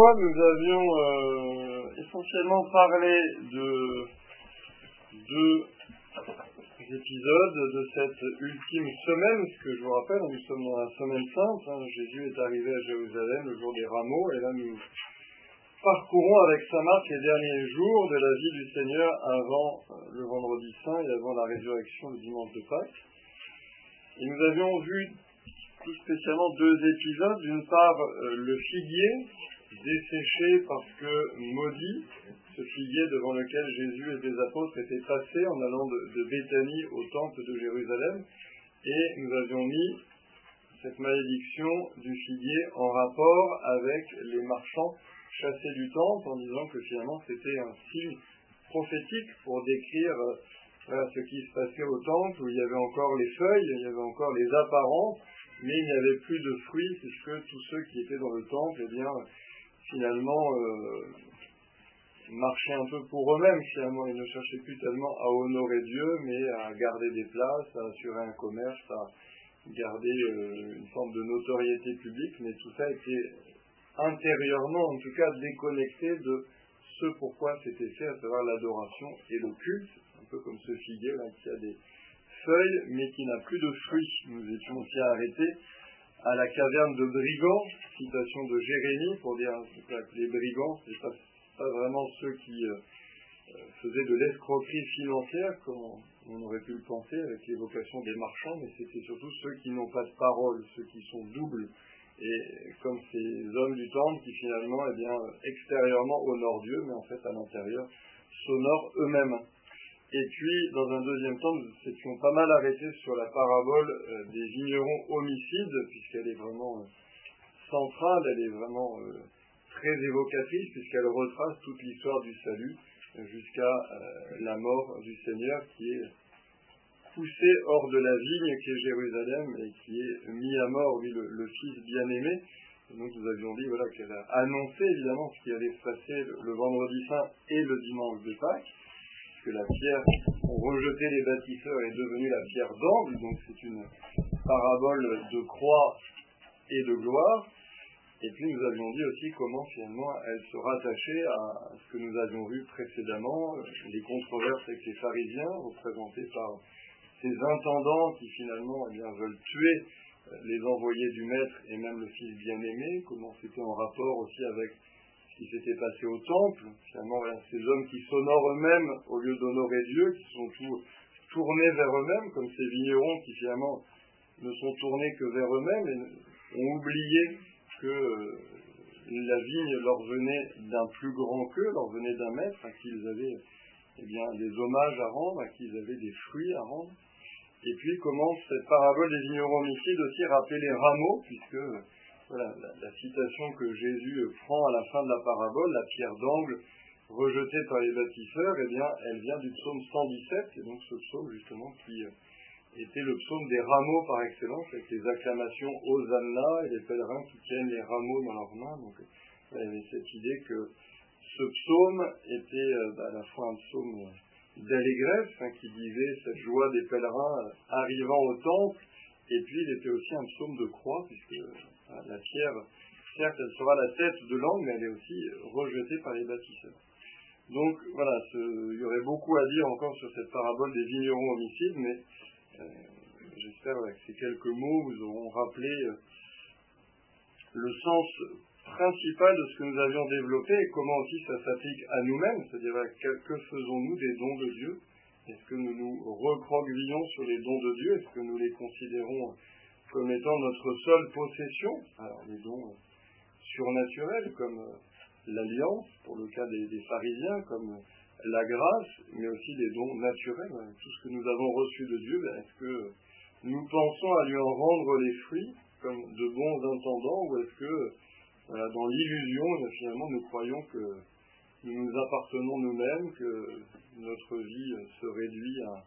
nous avions euh, essentiellement parlé de deux épisodes de cette ultime semaine, ce que je vous rappelle, nous sommes dans la semaine sainte, hein. Jésus est arrivé à Jérusalem le jour des rameaux, et là nous parcourons avec sa marque les derniers jours de la vie du Seigneur avant euh, le vendredi saint et avant la résurrection le dimanche de Pâques. Et nous avions vu tout spécialement deux épisodes. D'une part, euh, le figuier desséché parce que maudit, ce figuier devant lequel Jésus et les apôtres étaient passés en allant de, de Béthanie au temple de Jérusalem. Et nous avions mis cette malédiction du figuier en rapport avec les marchands chassés du temple en disant que finalement c'était un signe prophétique pour décrire ce qui se passait au temple où il y avait encore les feuilles, il y avait encore les apparences, mais il n'y avait plus de fruits puisque tous ceux qui étaient dans le temple, eh bien, finalement, euh, marchaient un peu pour eux-mêmes. Finalement, ils ne cherchaient plus tellement à honorer Dieu, mais à garder des places, à assurer un commerce, à garder euh, une forme de notoriété publique, mais tout ça était intérieurement, en tout cas, déconnecté de ce pourquoi c'était fait, à savoir l'adoration et le culte, un peu comme ce figuier qui a des feuilles, mais qui n'a plus de fruits. Nous étions aussi arrêtés à la caverne de brigands, citation de Jérémie, pour dire que les brigands, c'est pas, pas vraiment ceux qui euh, faisaient de l'escroquerie financière, comme on aurait pu le penser avec l'évocation des marchands, mais c'était surtout ceux qui n'ont pas de parole, ceux qui sont doubles, et comme ces hommes du temple qui finalement, eh bien, extérieurement honorent Dieu, mais en fait à l'intérieur s'honorent eux-mêmes. Et puis, dans un deuxième temps, nous étions pas mal arrêtés sur la parabole euh, des vignerons homicides, puisqu'elle est vraiment euh, centrale, elle est vraiment euh, très évocatrice, puisqu'elle retrace toute l'histoire du salut jusqu'à la mort du Seigneur qui est poussé hors de la vigne qui est Jérusalem et qui est mis à mort, lui, le, Fils bien-aimé. Donc nous avions dit voilà, qu'elle a annoncé évidemment ce qui allait se passer le, le vendredi saint et le dimanche de Pâques que la pierre ont rejeté les bâtisseurs est devenue la pierre d'angle, donc c'est une parabole de croix et de gloire. Et puis nous avions dit aussi comment finalement elle se rattachait à ce que nous avions vu précédemment, les controverses avec les pharisiens, représentés par ces intendants qui finalement eh bien, veulent tuer les envoyés du maître et même le fils bien-aimé, comment c'était en rapport aussi avec qui s'était passé au temple, finalement, ces hommes qui s'honorent eux-mêmes au lieu d'honorer Dieu, qui sont tout tournés vers eux-mêmes, comme ces vignerons qui finalement ne sont tournés que vers eux-mêmes et ont oublié que euh, la vigne leur venait d'un plus grand qu'eux, leur venait d'un maître à qui ils avaient eh bien, des hommages à rendre, à qui ils avaient des fruits à rendre. Et puis commence cette parabole des vignerons homicides aussi rappeler les rameaux, puisque la, citation que Jésus prend à la fin de la parabole, la pierre d'angle rejetée par les bâtisseurs, eh bien, elle vient du psaume 117, et donc ce psaume justement qui était le psaume des rameaux par excellence, avec les acclamations Hosanna et les pèlerins qui tiennent les rameaux dans leurs mains. Donc, il y avait cette idée que ce psaume était à la fois un psaume d'allégresse, hein, qui disait cette joie des pèlerins arrivant au temple, et puis il était aussi un psaume de croix, puisque la pierre, certes, elle sera la tête de l'angle, mais elle est aussi rejetée par les bâtisseurs. Donc voilà, il y aurait beaucoup à dire encore sur cette parabole des vignerons homicides, mais euh, j'espère que ces quelques mots vous auront rappelé euh, le sens principal de ce que nous avions développé et comment aussi ça s'applique à nous-mêmes, c'est-à-dire que, que faisons-nous des dons de Dieu? Est-ce que nous nous recroquevillons sur les dons de Dieu? Est-ce que nous les considérons comme étant notre seule possession. Alors les dons surnaturels comme l'alliance, pour le cas des, pharisiens, comme la grâce, mais aussi des dons naturels, tout ce que nous avons reçu de Dieu, est-ce que nous pensons à lui en rendre les fruits comme de bons intendants ou est-ce que dans l'illusion, finalement, nous croyons que nous nous appartenons nous-mêmes, que notre vie se réduit à,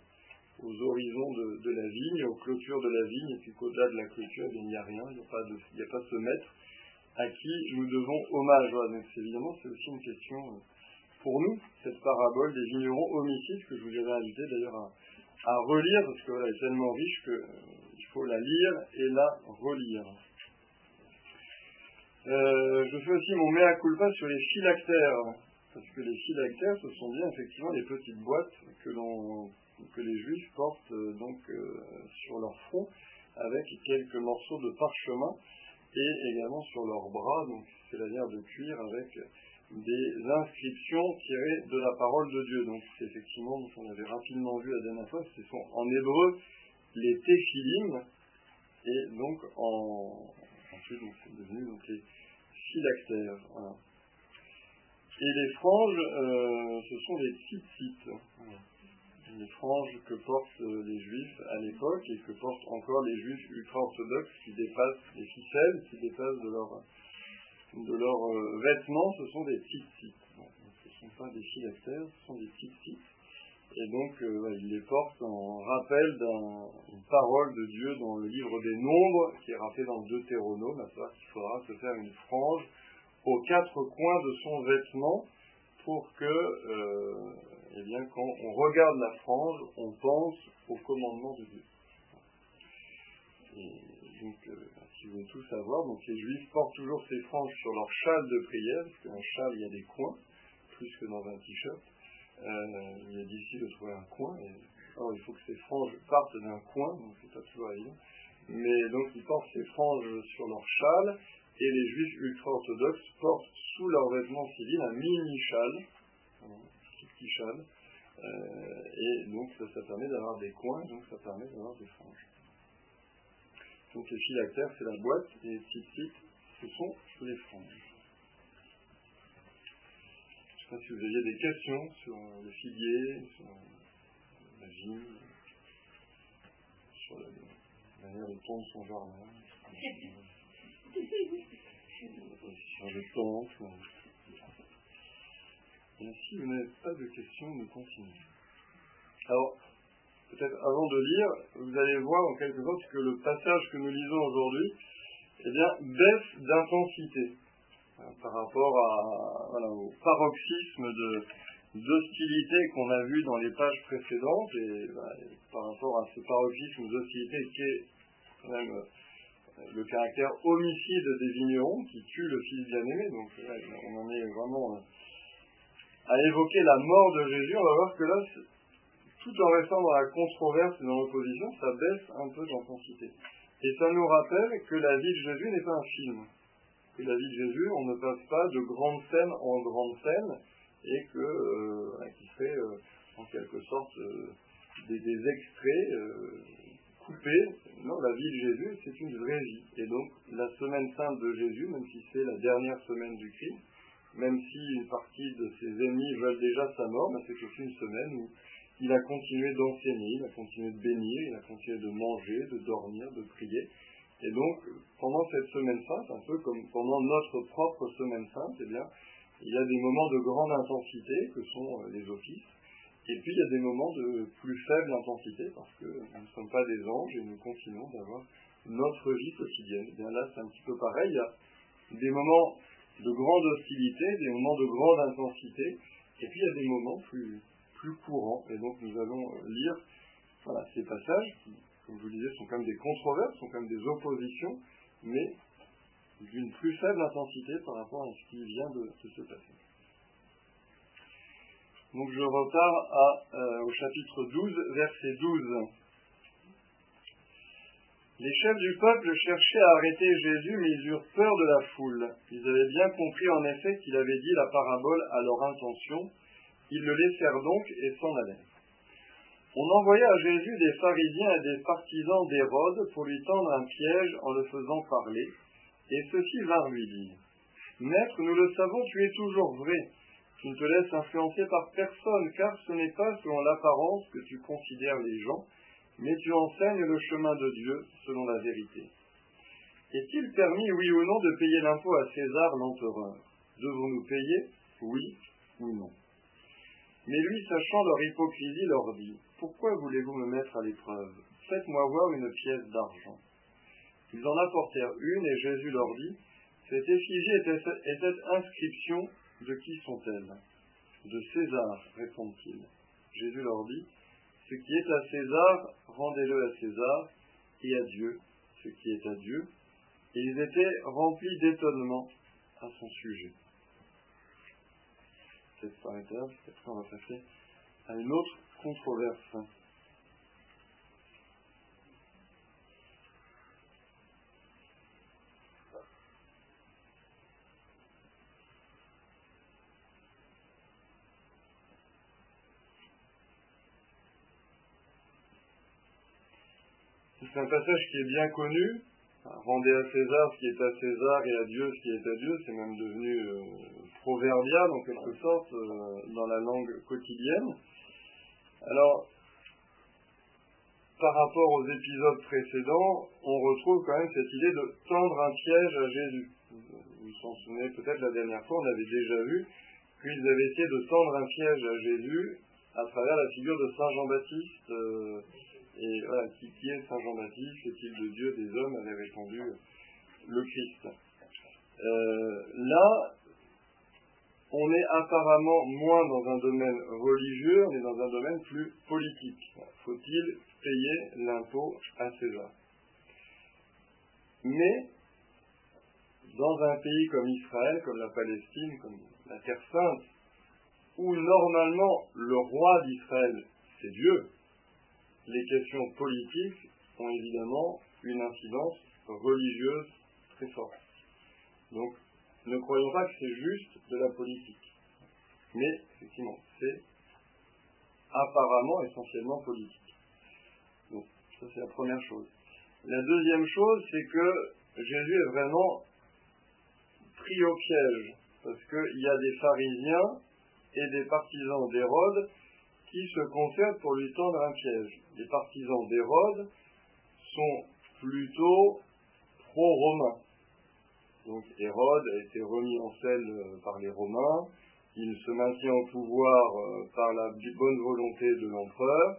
aux horizons de, la vigne, aux clôtures de la vigne, et puis qu'au-delà de la clôture, il n'y a rien, il n'y a, pas a pas ce maître à qui nous devons hommage. Voilà, donc évidemment, c'est aussi une question pour nous, cette parabole des vignerons homicides, que je vous avais invité d'ailleurs à, relire, parce qu'elle voilà, est tellement riche qu'il faut la lire et la relire. Euh, je fais aussi mon mea culpa sur les phylactères, parce que les phylactères, ce sont bien effectivement les petites boîtes que, que les juifs portent euh, donc euh, sur leur front, avec quelques morceaux de parchemin, et également sur leurs bras, donc c'est la de cuir avec des inscriptions tirées de la parole de Dieu. Donc c'est effectivement, on avait rapidement vu la dernière fois, ce sont en hébreu les téphilim, et donc en, ensuite c'est devenu donc les phylactères. Et les franges, euh, ce sont les tzitzit. Les franges que portent les juifs à l'époque et que portent encore les juifs ultra-orthodoxes qui dépassent les ficelles, qui dépassent de leurs de euh, vêtements, ce sont des tzitzit. ce ne sont pas des phylactères, ce sont des tzitzit. Et donc, euh, ils les portent en rappel d'une parole de Dieu dans le livre des Nombres, qui est rappelé dans le Deutéronome, à savoir qu'il faudra se faire une frange aux quatre coins de son vêtement pour que, euh, eh bien, quand on regarde la frange, on pense au commandement de Dieu. Et donc, euh, si vous voulez tout savoir, donc les juifs portent toujours ces franges sur leur châle de prière, parce qu'un châle, il y a des coins, plus que dans un t-shirt. Euh, il est difficile de trouver un coin. Et, il faut que ces franges partent d'un coin, donc c'est pas toujours évident. Mais donc ils portent ces franges sur leur châle, et les juifs ultra-orthodoxes portent sous leur vêtement civil un mini-châle, euh, et donc ça, permet d'avoir des coins, donc ça permet d'avoir des franges. Donc les phylactères, c'est la boîte, et les petites ce sont les franges si vous aviez des questions sur le figuier, sur la vigne, sur la manière de tondre son jardin, sur le temple. Et si vous n'avez pas de questions, nous continuons. Alors, peut-être avant de lire, vous allez voir en quelque sorte que le passage que nous lisons aujourd'hui, eh bien, baisse d'intensité par rapport à, au paroxysme d'hostilité qu'on a vu dans les pages précédentes et, bah, par rapport à ce paroxysme d'hostilité qui est quand même euh, le caractère homicide des vignerons qui tue le fils bien-aimé. Donc on en est vraiment euh, à évoquer la mort de Jésus. On va voir que là, tout en restant dans la controverse et dans l'opposition, ça baisse un peu d'intensité. Et ça nous rappelle que la vie de Jésus n'est pas un film que la vie de Jésus, on ne passe pas de grande scène en grande scène, et que, euh, qui serait euh, en quelque sorte euh, des, extraits coupés. Non, la vie de Jésus, c'est une vraie vie. Et donc, la semaine sainte de Jésus, même si c'est la dernière semaine du Christ, même si une partie de ses ennemis veulent déjà sa mort, mais c'est aussi une semaine où il a continué d'enseigner, il a continué de bénir, il a continué de manger, de dormir, de prier. Et donc, pendant cette semaine sainte, un peu comme pendant notre propre semaine sainte, eh bien, il y a des moments de grande intensité que sont euh, les offices, et puis il y a des moments de plus faible intensité parce que nous ne sommes pas des anges et nous continuons d'avoir notre vie quotidienne. Et eh bien là, c'est un petit peu pareil. Il y a des moments de grande hostilité, des moments de grande intensité, et puis il y a des moments plus, plus courants. Et donc nous allons lire voilà, ces passages qui comme je vous le disais, sont quand même des controverses, sont quand même des oppositions, mais d'une plus faible intensité par rapport à ce qui vient de, se passer. Donc je repars euh, au chapitre 12, verset 12. Les chefs du peuple cherchaient à arrêter Jésus, mais ils eurent peur de la foule. Ils avaient bien compris en effet qu'il avait dit la parabole à leur intention. Ils le laissèrent donc et s'en allèrent. On envoya à Jésus des pharisiens et des partisans d'Hérode pour lui tendre un piège en le faisant parler, et ceux-ci vinrent lui dire Maître, nous le savons, tu es toujours vrai. Tu ne te laisses influencer par personne, car ce n'est pas selon l'apparence que tu considères les gens, mais tu enseignes le chemin de Dieu selon la vérité. Est-il permis, oui ou non, de payer l'impôt à César l'empereur? Devons-nous payer Oui ou non? Mais lui, sachant leur hypocrisie, leur dit pourquoi voulez-vous me mettre à l'épreuve? Faites-moi voir une pièce d'argent. Ils en apportèrent une et Jésus leur dit Cette effigie et cette inscription, de qui sont-elles? De César, répondit-il. Jésus leur dit Ce qui est à César, rendez-le à César, et à Dieu ce qui est à Dieu. Ils étaient remplis d'étonnement à son sujet. Peut-être par qu'après on va passer à une autre controverse. C'est un passage qui est bien connu. Rendez à César ce qui est à César et à Dieu ce qui est à Dieu. C'est même devenu euh, proverbial en quelque sorte euh, dans la langue quotidienne. Alors, par rapport aux épisodes précédents, on retrouve quand même cette idée de tendre un piège à Jésus. Vous vous en souvenez peut-être la dernière fois, on avait déjà vu qu'ils avaient essayé de tendre un piège à Jésus à travers la figure de Saint Jean-Baptiste. Euh, et voilà, qui, est Saint Jean-Baptiste, est-il de Dieu, des hommes avait répondu le Christ. Euh, là, on est apparemment moins dans un domaine religieux, est dans un domaine plus politique. Faut-il payer l'impôt à César? Mais, dans un pays comme Israël, comme la Palestine, comme la Terre Sainte, où normalement le roi d'Israël, c'est Dieu, les questions politiques ont évidemment une incidence religieuse très forte. Donc, ne croyons pas que c'est juste de la politique. Mais, effectivement, c'est apparemment essentiellement politique. Donc, ça c'est la première chose. La deuxième chose, c'est que Jésus est vraiment pris au piège, parce qu'il y a des pharisiens et des partisans d'Hérode se concertent pour lui tendre un piège. Les partisans d'Hérode sont plutôt pro-romains. Donc Hérode a été remis en selle euh, par les Romains, il se maintient au pouvoir euh, par la bonne volonté de l'empereur,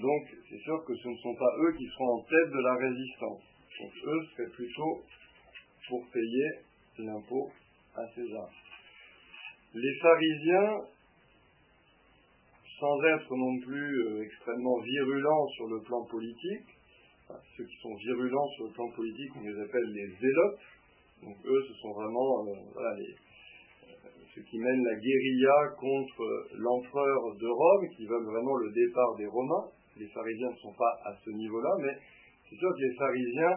donc c'est sûr que ce ne sont pas eux qui seront en tête de la résistance. Donc eux seraient plutôt pour payer l'impôt à César. Les pharisiens sans être non plus euh, extrêmement virulents sur le plan politique. ceux qui sont virulents sur le plan politique, on les appelle les zélotes. Donc eux, ce sont vraiment euh, euh, ceux qui mènent la guérilla contre l'empereur de Rome, qui veulent vraiment le départ des Romains. Les pharisiens ne sont pas à ce niveau-là, mais c'est sûr que les pharisiens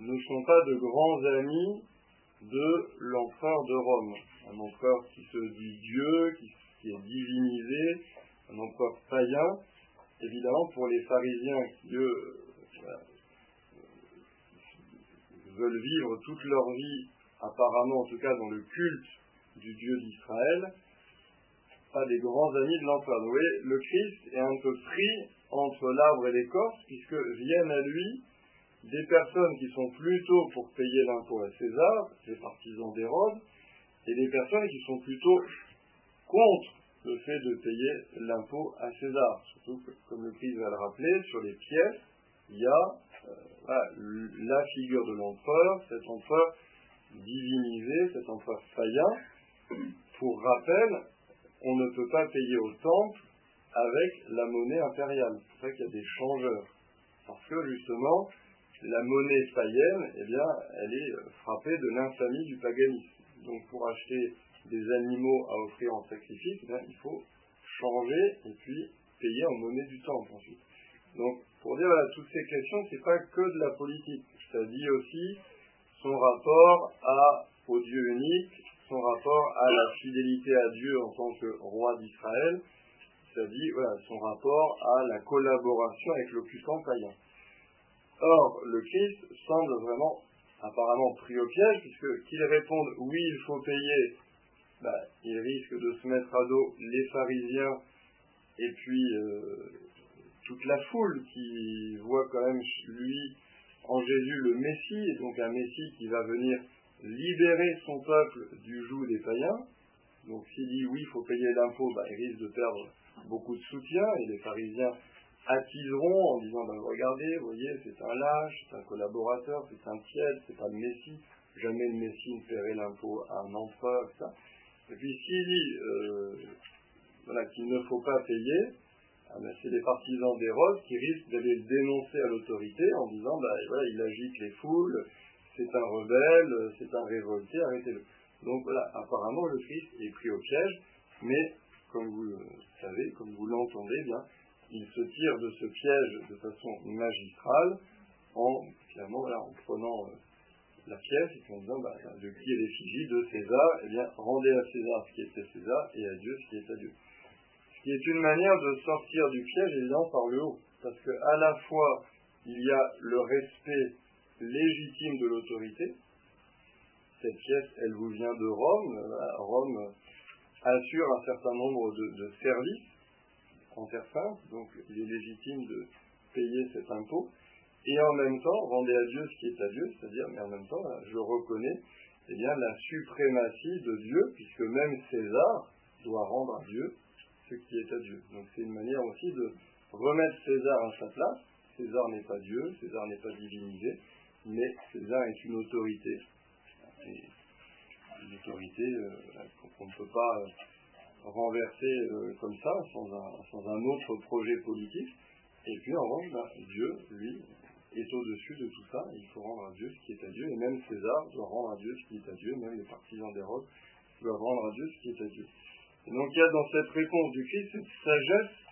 ne sont pas de grands amis de l'empereur de Rome. Un empereur qui se dit Dieu, qui est divinisé, un empereur païen, évidemment pour les pharisiens qui, eux, euh, veulent vivre toute leur vie, apparemment en tout cas dans le culte du Dieu d'Israël, pas des grands amis de l'empereur. Vous voyez, le Christ est un peu pris entre l'arbre et l'écorce, puisque viennent à lui des personnes qui sont plutôt pour payer l'impôt à César, les partisans d'Hérode, et des personnes qui sont plutôt contre le fait de payer l'impôt à César. Surtout que, comme le Christ va le rappeler, sur les pièces, il y a euh, la figure de l'empereur, cet empereur divinisé, cet empereur faillant. Pour rappel, on ne peut pas payer au temple avec la monnaie impériale. C'est pour ça qu'il y a des changeurs. Parce que justement, la monnaie païenne, eh bien, elle est frappée de l'infamie du paganisme. Donc pour acheter des animaux à offrir en sacrifice, eh il faut changer et puis payer en monnaie du temple ensuite. Donc, pour dire voilà, toutes ces questions, c'est pas que de la politique. Ça dit aussi son rapport à, au Dieu unique, son rapport à la fidélité à Dieu en tant que roi d'Israël. Ça dit voilà, son rapport à la collaboration avec l'occupant païen. Or, le Christ semble vraiment apparemment pris au piège, puisque qu'il réponde oui, il faut payer bah, il risque de se mettre à dos les pharisiens et puis euh, toute la foule qui voit quand même lui en Jésus le Messie, donc un Messie qui va venir libérer son peuple du joug des païens. Donc s'il dit oui, il faut payer l'impôt, bah, il risque de perdre beaucoup de soutien, et les pharisiens attiseront en disant bah, regardez, vous voyez, c'est un lâche, c'est un collaborateur, c'est un tiède, c'est pas le Messie, jamais le Messie ne paierait l'impôt à un empereur, etc. Et puis s'il dit euh, qu'il ne faut pas payer, ah ben, c'est les partisans d'Hérode qui risquent d'aller le dénoncer à l'autorité en disant bah, il agite les foules, c'est un rebelle, c'est un révolté, arrêtez-le. Donc voilà, apparemment le Christ est pris au piège, mais comme vous le savez, comme vous l'entendez bien, il se tire de ce piège de façon magistrale en, finalement, en prenant euh, la pièce et en disant bah, de qui est l'effigie de César, eh bien rendez à César ce qui à César et à Dieu ce qui est à Dieu. Ce qui est une manière de sortir du piège évidemment par le haut, parce que à la fois il y a le respect légitime de l'autorité. Cette pièce, elle vous vient de Rome. Rome assure un certain nombre de, services en terre donc il est légitime de payer cet impôt. Et en même temps, rendez à Dieu ce qui est à Dieu, c'est-à-dire, mais en même temps, je reconnais eh bien, la suprématie de Dieu, puisque même César doit rendre à Dieu ce qui est à Dieu. Donc c'est une manière aussi de remettre César à sa place. César n'est pas Dieu, César n'est pas divinisé, mais César est une autorité. une autorité euh, qu'on ne peut pas euh, renverser euh, comme ça, sans un, autre projet politique. Et puis en revanche, bah, Dieu, lui, est au-dessus de tout ça. Il faut rendre à Dieu ce qui est à Dieu. Et même César doit rendre à Dieu ce qui est à Dieu. Même les partisans d'Hérode doivent rendre à Dieu ce qui est à Dieu. Et donc il y a dans cette réponse du Christ cette sagesse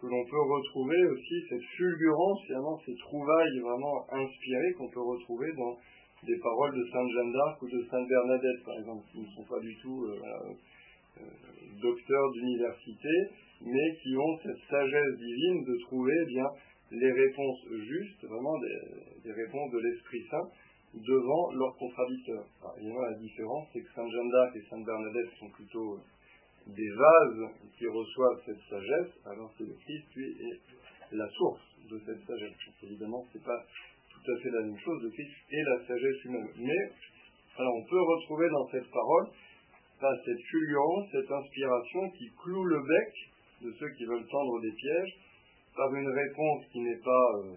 que l'on peut retrouver aussi, cette fulgurance, finalement, ces trouvailles vraiment inspirées qu'on peut retrouver dans des paroles de Sainte Jeanne d'Arc ou de Sainte Bernadette, par exemple, qui ne sont pas du tout euh, euh, docteurs d'université, mais qui ont cette sagesse divine de trouver eh bien les réponses justes, vraiment des, réponses de l'Esprit Saint devant leurs contradicteurs. évidemment, la différence, c'est que Sainte Jeanne d'Arc et Sainte Bernadette sont plutôt euh, des vases qui reçoivent cette sagesse, alors que le Christ, lui, est la source de cette sagesse. évidemment, ce n'est pas tout à fait la même chose, le Christ est la sagesse humaine. Mais, alors, on peut retrouver dans cette parole cette fulgurance, cette inspiration qui cloue le bec de ceux qui veulent tendre des pièges par une réponse qui n'est pas euh,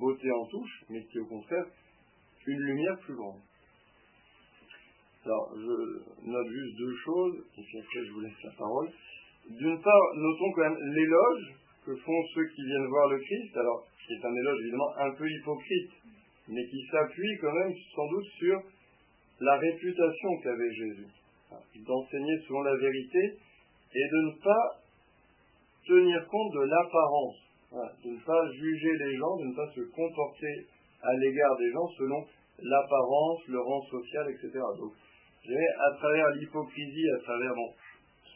beauté en touche, mais qui est au contraire une lumière plus grande. Alors, je note juste deux choses, et puis après je vous laisse la parole. D'une part, notons quand même l'éloge que font ceux qui viennent voir le Christ, alors qui est un éloge évidemment un peu hypocrite, mais qui s'appuie quand même sans doute sur la réputation qu'avait Jésus, d'enseigner selon la vérité et de ne pas tenir compte de l'apparence, de ne pas juger les gens, de ne pas se comporter à l'égard des gens selon l'apparence, le rang social, etc. Donc, à travers l'hypocrisie, à travers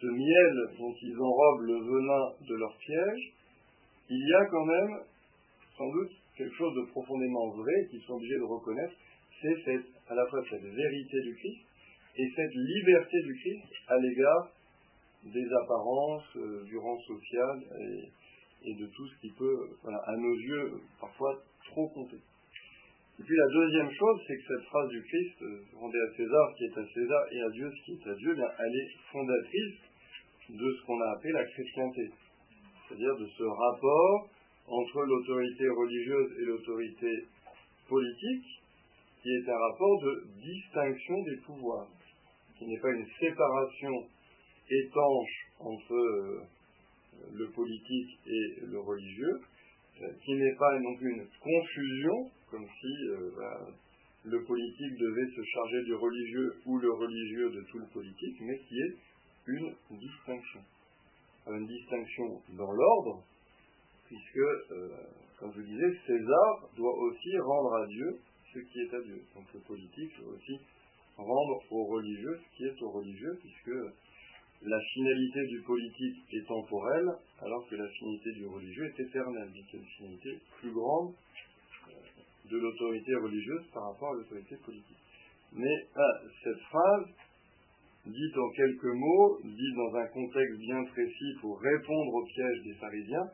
ce miel dont ils enrobent le venin de leur piège, il y a quand même, sans doute, quelque chose de profondément vrai qu'ils sont obligés de reconnaître, c'est à la fois cette vérité du Christ et cette liberté du Christ à l'égard des apparences, euh, du rang social et, de tout ce qui peut, à nos yeux, parfois trop compter. Et puis la deuxième chose, c'est que cette phrase du Christ, euh, rendez à César ce qui est à César et à Dieu ce qui est à Dieu, eh elle est fondatrice de ce qu'on a appelé la chrétienté. C'est-à-dire de ce rapport entre l'autorité religieuse et l'autorité politique, qui est un rapport de distinction des pouvoirs, qui n'est pas une séparation étanche entre euh, le politique et le religieux, euh, qui n'est pas non plus une confusion comme si euh, bah, le politique devait se charger du religieux ou le religieux de tout le politique, mais qui est une distinction. Une distinction dans l'ordre, puisque, euh, comme je disais, César doit aussi rendre à Dieu ce qui est à Dieu. Donc le politique doit aussi rendre au religieux ce qui est au religieux, puisque la finalité du politique est temporelle, alors que la finalité du religieux est éternelle, donc une finalité plus grande de l'autorité religieuse par rapport à l'autorité politique. Mais ah, cette phrase, dite en quelques mots, dite dans un contexte bien précis pour répondre au piège des pharisiens,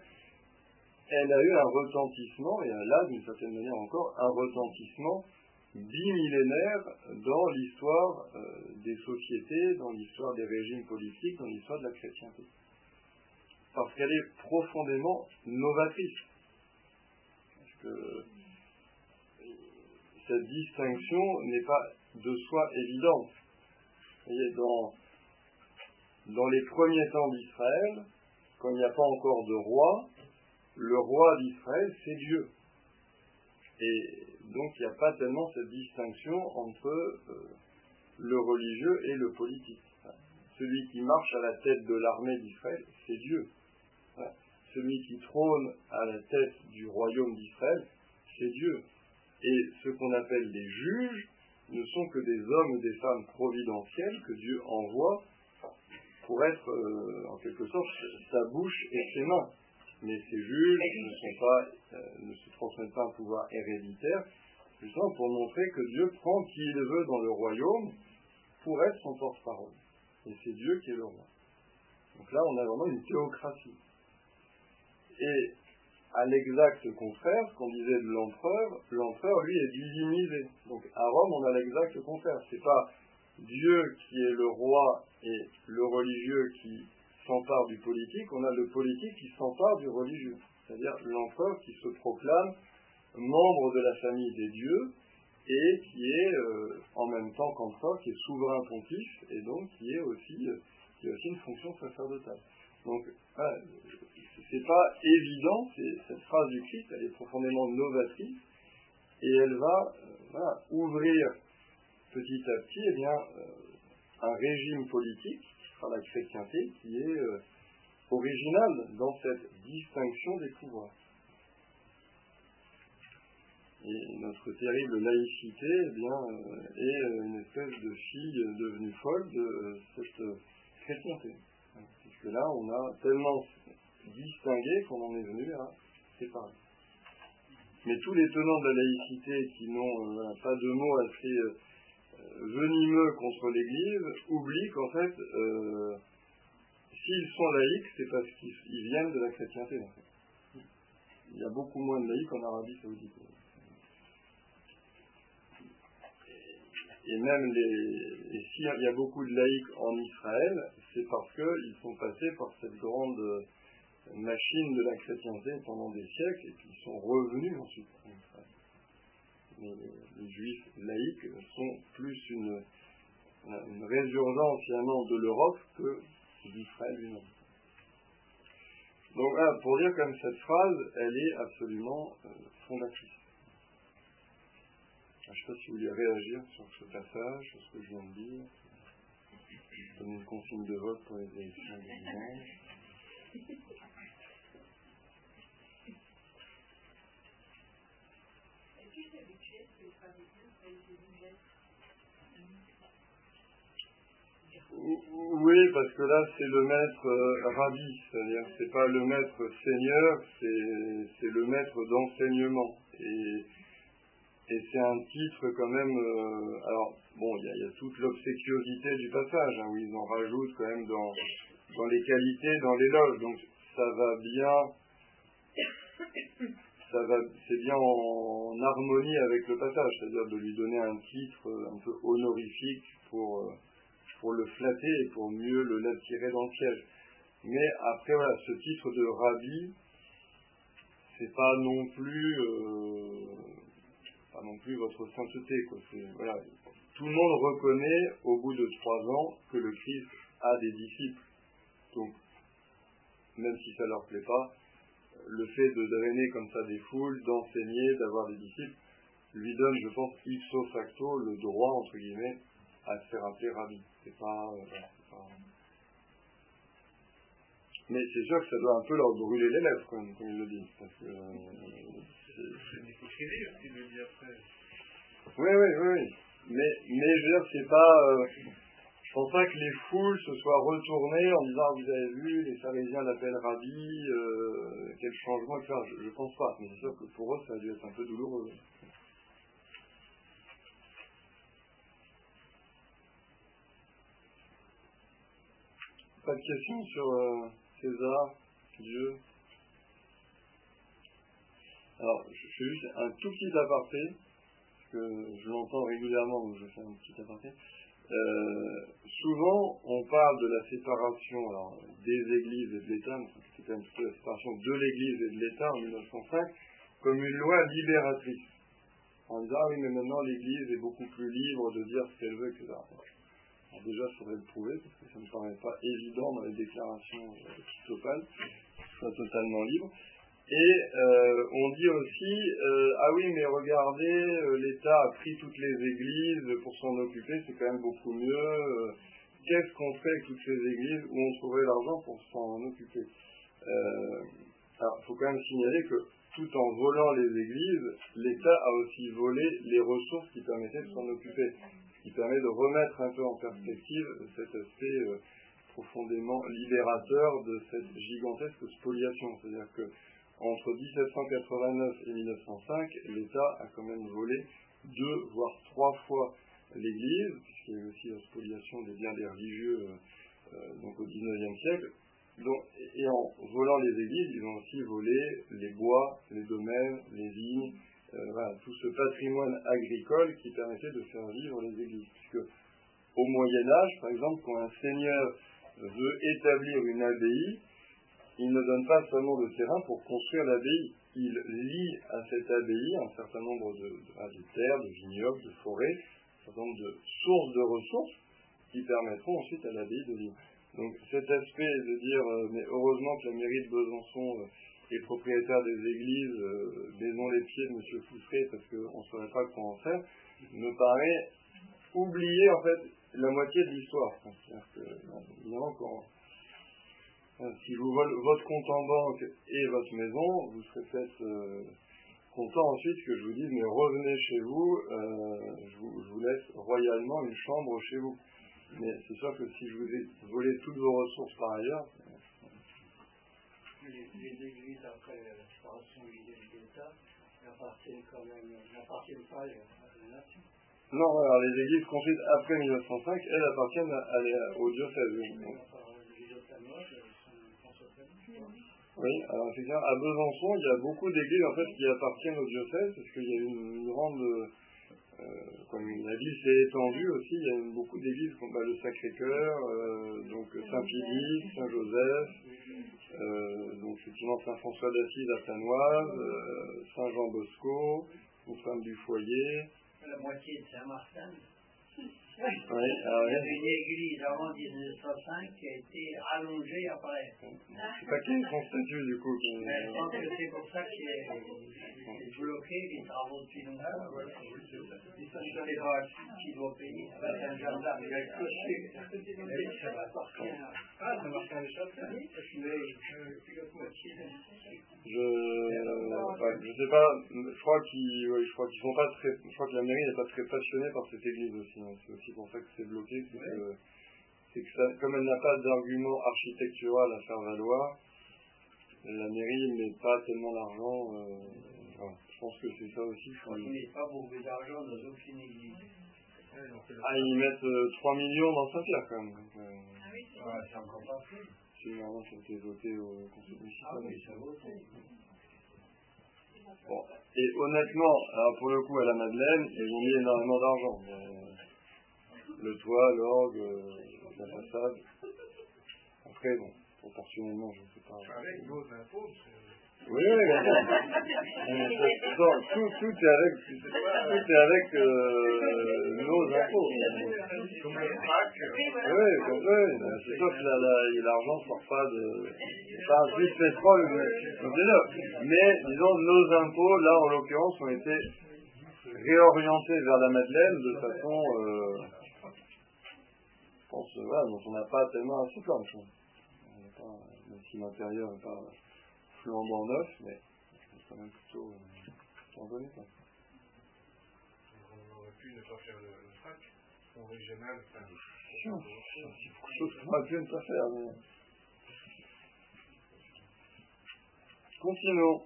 elle a eu un retentissement, et elle a d'une certaine manière encore un retentissement bimillénaire dans l'histoire euh, des sociétés, dans l'histoire des régimes politiques, dans l'histoire de la chrétienté. Parce qu'elle est profondément novatrice. Parce que cette distinction n'est pas de soi évidente. Vous voyez, dans, dans les premiers temps d'Israël, quand il n'y a pas encore de roi, le roi d'Israël, c'est Dieu. Et donc il n'y a pas tellement cette distinction entre euh, le religieux et le politique. Celui qui marche à la tête de l'armée d'Israël, c'est Dieu. Celui qui trône à la tête du royaume d'Israël, c'est Dieu. Et ce qu'on appelle les juges ne sont que des hommes et des femmes providentiels que Dieu envoie pour être, euh, en quelque sorte, sa bouche et ses mains. Mais ces juges ne, sont pas, euh, ne se transmettent pas un pouvoir héréditaire, justement pour montrer que Dieu prend qui il veut dans le royaume pour être son porte-parole. Et c'est Dieu qui est le roi. Donc là, on a vraiment une théocratie. Et à l'exact contraire, ce qu'on disait de l'empereur, l'empereur, lui, est divinisé. Donc à Rome, on a l'exact contraire. C'est pas Dieu qui est le roi et le religieux qui s'empare du politique, on a le politique qui s'empare du religieux. C'est-à-dire l'empereur qui se proclame membre de la famille des dieux et qui est euh, en même temps qu'empereur, qui est souverain pontife et donc qui est aussi, euh, qui a aussi une fonction sacerdotale. Donc, c'est pas évident, cette phrase du Christ, elle est profondément novatrice, et elle va euh, ouvrir petit à petit eh bien, un régime politique, sera la chrétienté, qui est euh, original dans cette distinction des pouvoirs. Et notre terrible laïcité eh bien, est une espèce de fille devenue folle de cette chrétienté. Puisque là, on a tellement distingué qu'on en est venu à séparer. Mais tous les tenants de la laïcité qui n'ont euh, pas de mots assez euh, venimeux contre l'Église oublient qu'en fait, euh, s'ils sont laïcs, c'est parce qu'ils viennent de la chrétienté. Il y a beaucoup moins de laïcs en Arabie saoudite. Et même les, et s'il y a beaucoup de laïcs en Israël, c'est parce qu'ils sont passés par cette grande machine de la chrétienté pendant des siècles et qui sont revenus ensuite Les, juifs laïcs sont plus une, une résurgence finalement de l'Europe que d'Israël lui-même. Donc là, pour dire comme cette phrase, elle est absolument euh, fondatrice. Je ne sais pas si vous voulez réagir sur ce passage, sur ce que je viens de dire. Donner une consigne de vote pour les élections. Oui, parce que là, c'est le maître euh, c'est-à-dire c'est pas le maître seigneur, c'est le maître d'enseignement. Et, et c'est un titre quand même. Euh, alors, bon, il y, a toute l'obséquiosité du passage, hein, où ils en rajoutent quand même dans, dans les qualités, dans l'éloge. Donc, ça va bien. Ça va, c'est bien en, harmonie avec le passage, c'est-à-dire de lui donner un titre un peu honorifique pour. Euh, pour le flatter et pour mieux le l'attirer dans le piège. Mais après, voilà, ce titre de rabbi, c'est pas non plus, euh, pas non plus votre sainteté, quoi. Voilà, tout le monde reconnaît au bout de trois ans que le Christ a des disciples. Donc, même si ça leur plaît pas, le fait de drainer comme ça des foules, d'enseigner, d'avoir des disciples, lui donne, je pense, ipso facto le droit, entre guillemets, à se faire appeler rabbi. C'est pas, pas... Mais c'est sûr que ça doit un peu leur brûler les lèvres, comme, comme ils le disent. Parce que, euh, c'est. Oui, oui, oui. Mais, mais je veux dire, c'est pas. Euh, pense pas que les foules se soient retournées en disant Vous avez vu, les pharisiens l'appellent rabbi, euh, quel changement, etc. Je, je pense pas. Mais c'est sûr que pour eux, ça a dû être un peu douloureux. Pas de questions sur euh, César, Dieu? Alors, je fais juste un tout petit aparté, parce que je l'entends régulièrement, donc je fais un petit aparté. Euh, souvent, on parle de la séparation des églises et de l'État, c'est quand même plutôt la séparation de l'Église et de l'État en 1905, comme une loi libératrice. En disant, ah oui, mais maintenant l'Église est beaucoup plus libre de dire ce qu'elle veut, etc déjà, il faudrait le prouver, parce que ça ne paraît pas évident dans les déclarations épiscopales, soit totalement libre. Et euh, on dit aussi, euh, ah oui, mais regardez, euh, l'État a pris toutes les églises pour s'en occuper, c'est quand même beaucoup mieux. Qu'est-ce qu'on fait avec toutes ces églises où on trouverait l'argent pour s'en occuper? Alors, il faut quand même signaler que tout en volant les églises, l'État a aussi volé les ressources qui permettaient de s'en occuper, ce qui permet de remettre un peu en perspective cet aspect profondément libérateur de cette gigantesque spoliation. C'est-à-dire que entre 1789 et 1905, l'État a quand même volé deux, voire trois fois l'Église, puisqu'il y a eu aussi la spoliation des biens des religieux euh, euh, donc au XIXe siècle. et en volant les églises, ils ont aussi volé les bois, les domaines, les vignes, euh, tout ce patrimoine agricole qui permettait de faire vivre les églises. Puisque au Moyen Âge, par exemple, quand un seigneur veut établir une abbaye, il ne donne pas seulement le terrain pour construire l'abbaye, il lie à cette abbaye un certain nombre de, terres, de vignobles, de forêts, un certain nombre de sources de ressources qui permettront ensuite à l'abbaye de vivre. Donc cet aspect de dire, euh, mais heureusement que la mairie de Besançon euh, est propriétaire des églises, euh, baisons les pieds de M. Fousseret parce qu'on ne saurait pas en faire, me paraît oublier en fait la moitié de l'histoire. C'est-à-dire que, évidemment, quand si vous volez votre compte en banque et votre maison, vous serez peut-être euh, content ensuite que je vous dise mais revenez chez vous, euh, je, vous laisse royalement une chambre chez vous. Mais c'est sûr que si je vous ai volé toutes vos ressources par ailleurs. Les, églises après la séparation de l'État n'appartiennent quand même n'appartiennent pas à la nation. Non, alors les églises construites après 1905, elles appartiennent à, au diocèse. Oui, alors effectivement, à Besançon, il y a beaucoup d'églises en fait qui appartiennent au diocèse, parce qu'il y a une, grande. Euh, comme la ville s'est étendue aussi, il y a beaucoup d'églises comme bah, le Sacré-Cœur, euh, donc Saint-Philippe, Saint-Joseph, euh, donc effectivement Saint-François d'Assise à Sanoise, Saint-Jean Bosco, Notre-Dame du Foyer. La moitié de Saint-Martin. Oui, alors, il y avait une église avant 1905 qui a été rallongée après. C'est pas qui est son statut du coup qui... Je pense que c'est pour ça qu'il est bloqué les travaux depuis longtemps. Ah, voilà. Je ne sais pas qui doit payer. C'est un gendarme, il a clocher. Ça. Ah, l'échappe Je je sais pas, je crois qu'ils ouais, je crois qu'ils sont pas très je crois que la mairie n'est pas très passionnée par cette église aussi. Hein. C'est aussi pour ça que c'est bloqué, c'est que, que ça, comme elle n'a pas d'argument architectural à faire valoir, la mairie ne met pas tellement d'argent. Euh. Je pense que c'est ça aussi. Je crois qu'ils mettent pas beaucoup d'argent dans aucune église. Ah, ils mettent euh, 3 millions dans Saint-Pierre quand même. Donc, euh, ah oui, c'est encore pas plus. C'est vraiment ça a été voté au conseil municipal. Ah oui, ça a voté. Bon. Et honnêtement, alors pour le coup, à la Madeleine, ils ont mis énormément d'argent. Le toit, l'orgue, la façade. Après, bon, proportionnellement, je ne sais pas. Avec nos impôts, oui, oui, mais bon, tout, tout est avec, tout est avec euh, nos impôts. Comme le. Oui, comme, oui, c'est sûr que l'argent ne sort pas de. Pas de pétrole, mais, mais disons, nos impôts, là en l'occurrence, ont été réorientés vers la Madeleine de façon. Euh, je pense, voilà, dont on n'a pas tellement à se plaindre. Même si l'intérieur n'est pas flambant neuf, mais c'est quand même plutôt euh, en bon état. On aurait pu ne pas faire le, le frac, on régional, enfin. Beaucoup de choses qu'on aurait pu ne pas faire, mais. Continuons.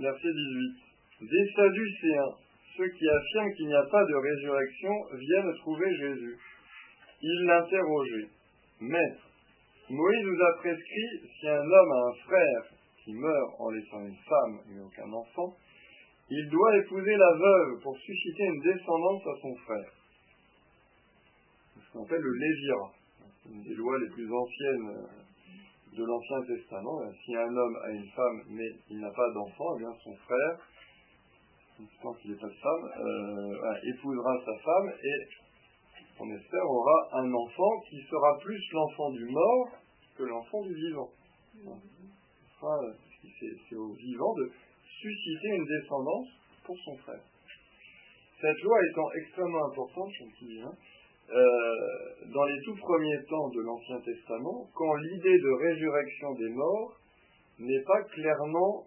Verset 18. Des Sadducéens, ceux qui affirment qu'il n'y a pas de résurrection, viennent trouver Jésus. Ils l'interrogeaient. Maître, Moïse nous a prescrit si un homme a un frère qui meurt en laissant une femme mais aucun enfant, il doit épouser la veuve pour susciter une descendance à son frère. Ce qu'on appelle le Lévira, une des lois les plus anciennes de l'Ancien Testament. Si un homme a une femme mais il n'a pas d'enfant, eh bien son frère, tant qu'il n'est pas de femme, euh, épousera sa femme et, on espère, aura un enfant qui sera plus l'enfant du mort que l'enfant du vivant c'est au vivant de susciter une descendance pour son frère. Cette loi étant extrêmement importante, je hein, euh, dans les tout premiers temps de l'Ancien Testament, quand l'idée de résurrection des morts n'est pas clairement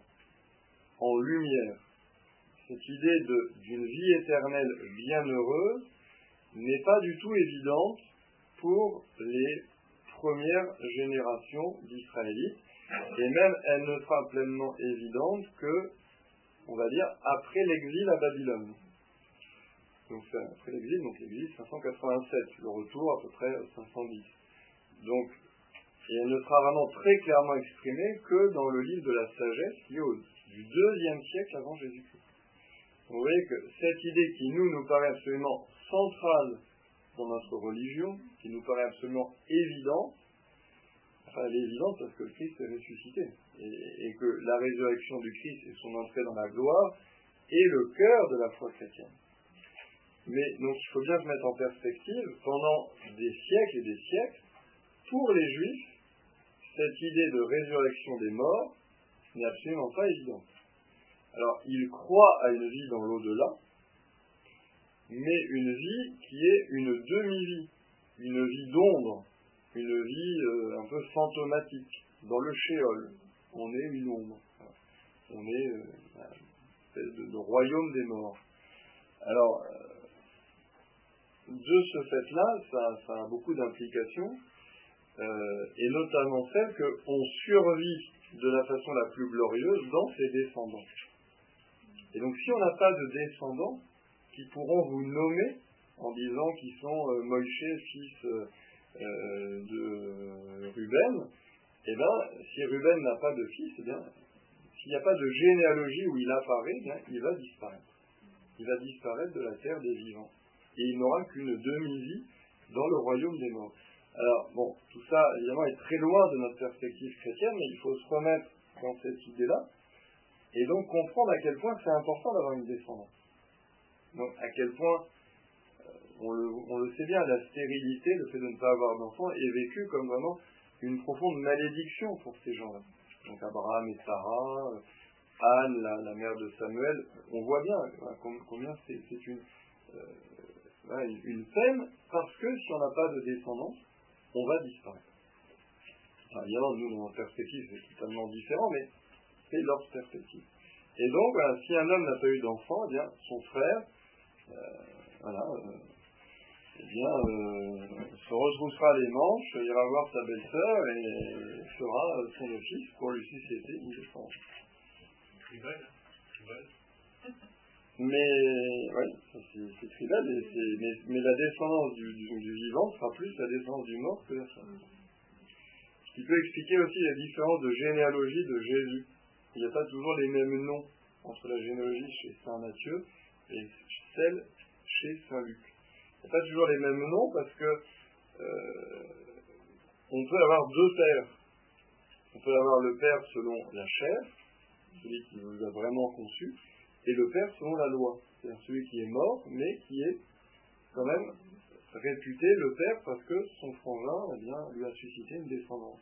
en lumière. Cette idée d'une vie éternelle bienheureuse n'est pas du tout évidente pour les premières générations d'Israélites, et même elle ne sera pleinement évidente que, on va dire, après l'exil à Babylone. Donc après l'exil, donc l'exil 587, le retour à peu près 510. Donc, et elle ne sera vraiment très clairement exprimée que dans le livre de la sagesse qui est du deuxième siècle avant Jésus-Christ. Vous voyez que cette idée qui nous nous paraît absolument centrale dans notre religion, qui nous paraît absolument évidente, enfin elle est évidente parce que le Christ est ressuscité, et, et que la résurrection du Christ et son entrée dans la gloire est le cœur de la foi chrétienne. Mais donc il faut bien se mettre en perspective, pendant des siècles et des siècles, pour les Juifs, cette idée de résurrection des morts n'est absolument pas évidente. Alors, ils croient à une vie dans l'au-delà, mais une vie qui est une demi-vie, une vie d'ombre, une vie euh, un peu fantomatique, dans le shéol. On est une ombre. On est euh, une espèce de, royaume des morts. Alors, euh, de ce fait-là, ça, a beaucoup d'implications, et notamment celle qu'on survit de la façon la plus glorieuse dans ses descendants. Et donc si on n'a pas de descendants qui pourront vous nommer en disant qu'ils sont euh, Moïse, fils euh, euh, de Ruben, eh bien, si Ruben n'a pas de fils, eh bien, s'il n'y a pas de généalogie où il apparaît, eh bien, il va disparaître. Il va disparaître de la terre des vivants. Et il n'aura qu'une demi-vie dans le royaume des morts. Alors, bon, tout ça, évidemment, est très loin de notre perspective chrétienne, mais il faut se remettre dans cette idée-là, et donc comprendre à quel point c'est important d'avoir une descendance. Donc, à quel point, euh, on, le, sait bien, la stérilité, le fait de ne pas avoir d'enfant, est vécu comme vraiment une profonde malédiction pour ces gens-là. Donc, Abraham et Sarah, euh, Anne, la, mère de Samuel, on voit bien euh, combien c'est une, une peine, parce que si on n'a pas de descendance, on va disparaître. Alors, évidemment, nous, dans notre perspective, c'est totalement différent, mais c'est leur perspective. Et donc, si un homme n'a pas eu d'enfant, eh bien, son frère, euh, voilà, euh, eh bien, euh, se retroussera les manches, ira voir sa belle-sœur et fera son office pour lui susciter une descendance. Mais, oui, c'est tribal, mais, mais, la descendance du, du, vivant sera plus la descendance du mort que la femme. Ce qui peut expliquer aussi la différence de généalogie de Jésus. Il n'y a pas toujours les mêmes noms entre la généalogie chez Saint Matthieu et chez Saint Luc. A pas toujours les mêmes noms parce que euh, on peut avoir deux pères. On peut avoir le père selon la chair, celui qui vous a vraiment conçu, et le père selon la loi, c'est-à-dire celui qui est mort, mais qui est quand même réputé le père parce que son frangin eh lui a suscité une descendance.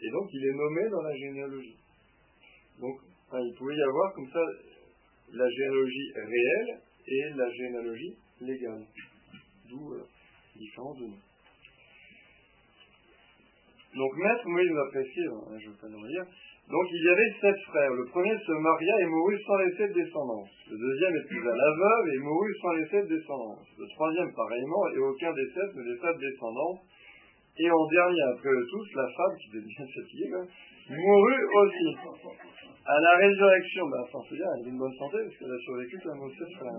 Et donc il est nommé dans la généalogie. Donc il pouvait y avoir comme ça la généalogie réelle et la généalogie légale. D'où euh, différence de nous. Donc Maître Moïse nous a précisé, hein, je ne vais pas le dire, donc il y avait sept frères. Le premier se maria et mourut sans laisser de descendance. Le deuxième épousa la veuve et mourut sans laisser de descendance. Le troisième pareillement, et aucun des sept ne laissa de descendance. Et en dernier, après eux tous, la femme, qui était bien fatiguée, mourut aussi. À la résurrection, ben, enfin, c'est bien, elle est une bonne santé, parce qu'elle a survécu frères.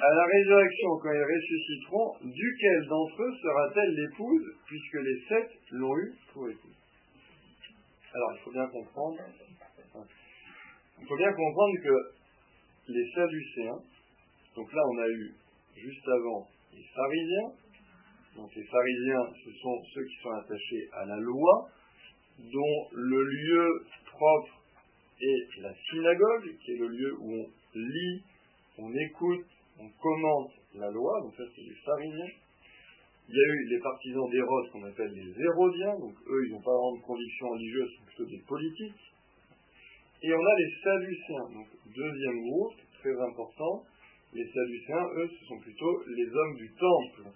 À la résurrection, quand ils ressusciteront, duquel d'entre eux sera-t-elle l'épouse, puisque les sept l'ont eu pour épouse? Alors, il faut bien comprendre, il faut bien comprendre que les Sadducéens, donc là on a eu juste avant les pharisiens, donc les pharisiens ce sont ceux qui sont attachés à la loi, dont le lieu propre est la synagogue, qui est le lieu où on lit, on écoute, on commente la loi, donc ça c'est les pharisiens. Il y a eu les partisans d'Hérode qu'on appelle les Hérodiens, donc eux, ils n'ont pas vraiment de conviction religieuse, c'est plutôt des politiques. Et on a les Sadduciens, donc deuxième groupe, très important. Les Sadduciens, eux, ce sont plutôt les hommes du temple,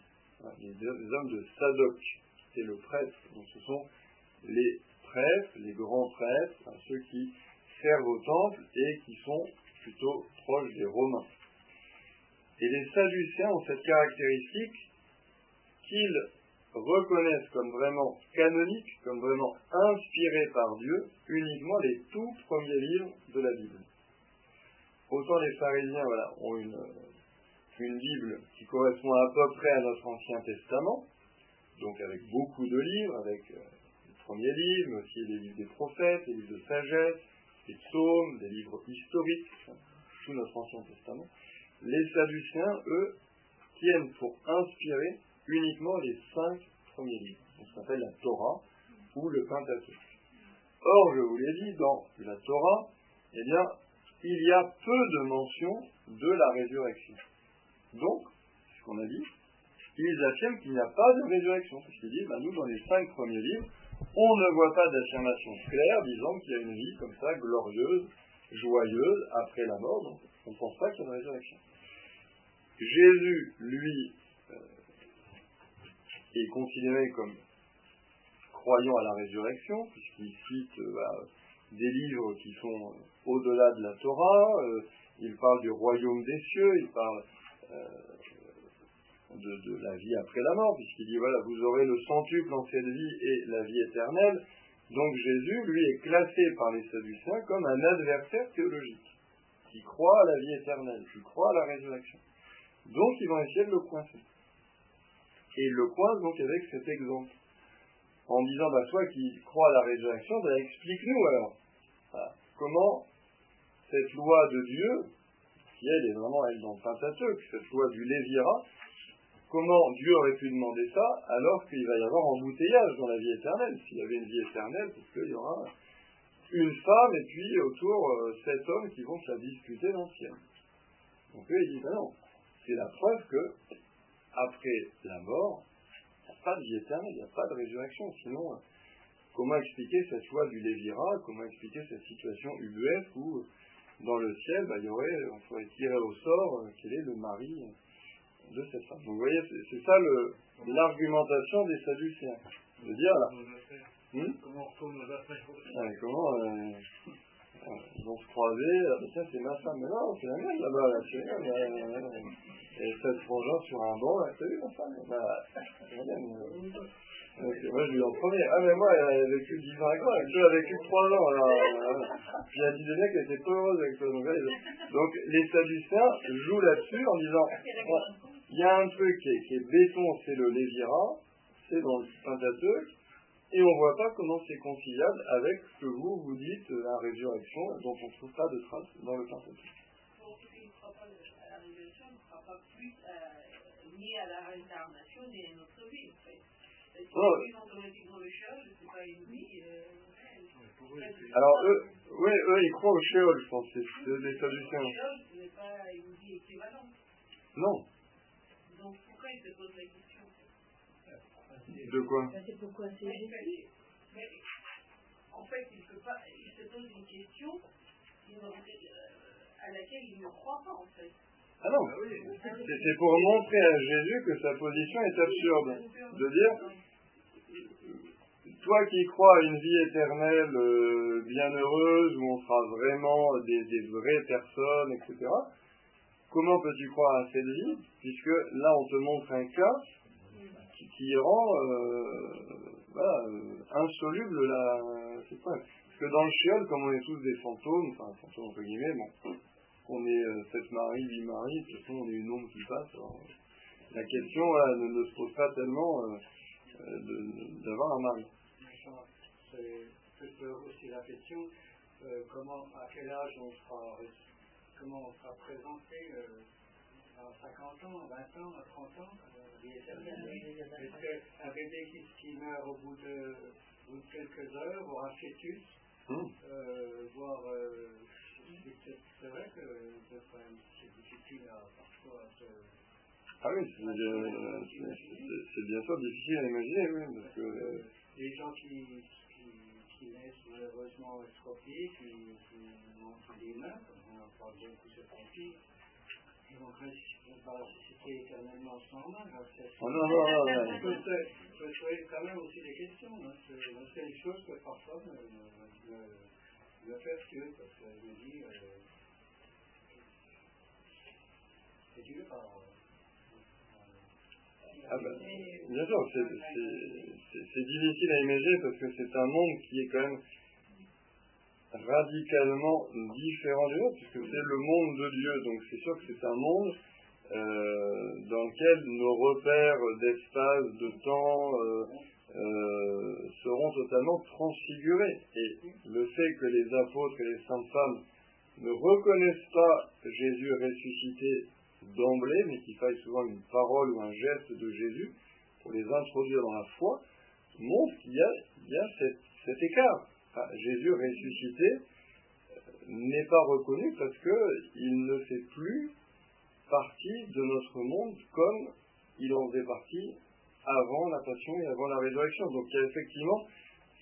les, hommes de Sadoc, c'est le prêtre. Donc ce sont les prêtres, les grands prêtres, ceux qui servent au temple et qui sont plutôt proches des Romains. Et les Sadduciens ont cette caractéristique qu'ils reconnaissent comme vraiment canoniques, comme vraiment inspirés par Dieu, uniquement les tout premiers livres de la Bible. Autant les pharisiens voilà, ont une, une Bible qui correspond à peu près à notre Ancien Testament, donc avec beaucoup de livres, avec euh, les premiers livres, mais aussi les livres des prophètes, les livres de sagesse, des psaumes, des livres historiques, tout notre Ancien Testament. Les Sadduciens, eux, tiennent pour inspirer uniquement les cinq premiers livres. ce qu'on appelle la Torah ou le Pentateuque. Or, je vous l'ai dit, dans la Torah, eh bien, il y a peu de mentions de la résurrection. Donc, ce qu'on a dit, ils affirment qu'il n'y a pas de résurrection. Parce qu'ils disent, bah, nous, dans les cinq premiers livres, on ne voit pas d'affirmation claire disant qu'il y a une vie comme ça, glorieuse, joyeuse, après la mort. Donc, on ne pense pas qu'il y a une résurrection. Jésus, lui, euh, est considéré comme croyant à la résurrection, puisqu'il cite euh, bah, des livres qui sont au-delà de la Torah, euh, il parle du royaume des cieux, il parle de, la vie après la mort, puisqu'il dit, voilà, vous aurez le centuple en cette vie et la vie éternelle. Donc Jésus, lui, est classé par les Sadduciens comme un adversaire théologique, qui croit à la vie éternelle, qui croit à la résurrection. Donc ils vont essayer de le coincer. Et il le coince donc avec cet exemple. En disant, bah, toi qui crois à la résurrection, bah, explique-nous alors. comment cette loi de Dieu, qui elle est vraiment elle dans le Pentateuque, cette loi du Lévira, comment Dieu aurait pu demander ça alors qu'il va y avoir embouteillage dans la vie éternelle? S'il y avait une vie éternelle, parce qu'il y aura une femme et puis autour euh, sept hommes qui vont se la disputer dans le ciel. Donc eux, ils disent, ben non, c'est la preuve que après la mort, il n'y a pas de vie éternelle, il n'y a pas de résurrection. Sinon, euh, comment expliquer cette loi du Lévira? Comment expliquer cette situation ubuesque où dans le ciel, ben, il y aurait, on pourrait tirer au sort euh, quel est le mari de cette femme. vous voyez, c'est ça l'argumentation des Sadduciens. De dire là. Hmm comment on retourne nos affaires? Comment euh, ils vont se croiser, ah, tiens c'est ma femme, mais non, c'est la mienne là-bas, là, c'est la mienne. Et cette frangin sur un banc, t'as vu ma femme Bah, c'est la mienne. moi je lui en premier. Ah mais moi elle a vécu 10 ans avec moi, elle a vécu 3 ans. Alors, Puis elle dit des mecs qu'elle était pas heureuse avec toi. Donc, donc les Sadduciens jouent là-dessus en disant il y a un truc qui est, béton, c'est le Lévira, c'est dans le Pentateuque, et on ne voit pas comment c'est conciliable avec ce que vous, vous dites, la résurrection, dont on ne trouve pas de traces dans le Pentateuque. Donc, qui ne croit pas à la résurrection ne croit pas plus ni à la réincarnation, ni à notre vie, en fait. Si non. ils sont automatiquement le Sheol, ce n'est pas une vie euh, Alors, eux, oui, eux, ils croient au Sheol, je pense, c'est des Sadduciens. Le Sheol, ce n'est pas une vie équivalente. Non. Donc pourquoi il se pose la question? De quoi? C'est pourquoi c'est En fait, il, peut pas, il se pose une question à laquelle il ne croit pas en fait. Ah non, c'est pour montrer à Jésus que sa position est absurde. De dire, toi qui crois à une vie éternelle euh, bienheureuse, où on sera vraiment des, des vraies personnes, etc., Comment peux-tu croire à cette vie Puisque là, on te montre un cas qui, rend euh, euh, insoluble la. Parce que dans le chiol, comme on est tous des fantômes, enfin, fantômes entre guillemets, bon, on est euh, sept maris, huit maris, de toute façon, on est une ombre qui passe. la question ne, se pose pas tellement d'avoir un mari. C'est aussi la question comment, à quel âge on sera comment on sera présenté euh, à 50 ans, à 20 ans, à 30 ans, euh, Est-ce qu'un bébé qui, qui, meurt au bout de, bout de, quelques heures aura fœtus, mmh. euh, voire euh, c'est vrai que c'est difficile à, parfois à se... Ah oui, c'est bien sûr difficile à imaginer, oui, parce que... les gens qui, qui, naissent malheureusement expropriés, qui, qui montent des mains, comme on en parle beaucoup ce on parle de société éternellement sans main. Oh non, non, non, non. On peut se poser quand même aussi des questions. Hein. C'est une chose que parfois me, me, me, me perturbe, parce qu'elle me dit, euh, c'est dur à ah ben, bien sûr, c'est difficile à imaginer parce que c'est un monde qui est quand même radicalement différent du nôtre, puisque c'est le monde de Dieu. Donc c'est sûr que c'est un monde euh, dans lequel nos repères d'espace, de temps euh, euh, seront totalement transfigurés. Et le fait que les apôtres et les saintes femmes ne reconnaissent pas Jésus ressuscité d'emblée, mais qu'il faille souvent une parole ou un geste de Jésus pour les introduire dans la foi, montre qu'il y a, il y a cet, écart. Jésus ressuscité euh, n'est pas reconnu parce qu'il ne fait plus partie de notre monde comme il en faisait partie avant la passion et avant la résurrection. Donc il y a effectivement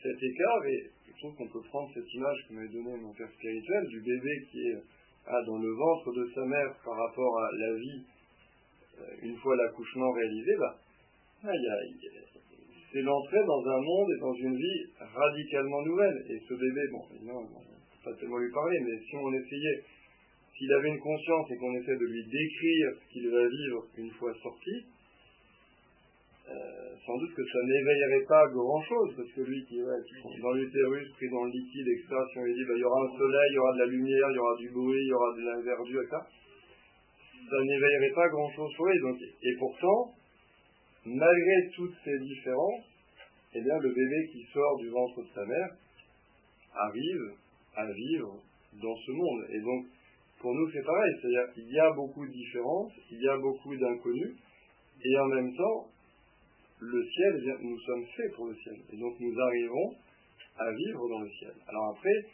cet écart et je trouve qu'on peut prendre cette image que m'avait donnée mon père spirituel du bébé qui est dans le ventre de sa mère par rapport à la vie euh, une fois l'accouchement réalisé, bah, ah, c'est l'entrée dans un monde et dans une vie radicalement nouvelle. Et ce bébé, bon, évidemment, on ne peut pas tellement lui parler, mais si on essayait, s'il avait une conscience et qu'on essaie de lui décrire ce qu'il va vivre une fois sorti, euh, sans doute que ça n'éveillerait pas grand-chose, parce que lui qui est dans l'utérus, pris dans le liquide, etc., si on lui dit bah, il y aura un soleil, il y aura de la lumière, il y aura du bruit, il y aura de la verdure, etc., ça n'éveillerait pas grand-chose pour lui. Donc, et pourtant, malgré toutes ces différences, eh bien, le bébé qui sort du ventre de sa mère arrive à vivre dans ce monde. Et donc, pour nous, c'est pareil. C'est-à-dire qu'il y a beaucoup de différences, il y a beaucoup d'inconnus, et en même temps, le ciel, nous sommes faits pour le ciel. Et donc nous arrivons à vivre dans le ciel. Alors après,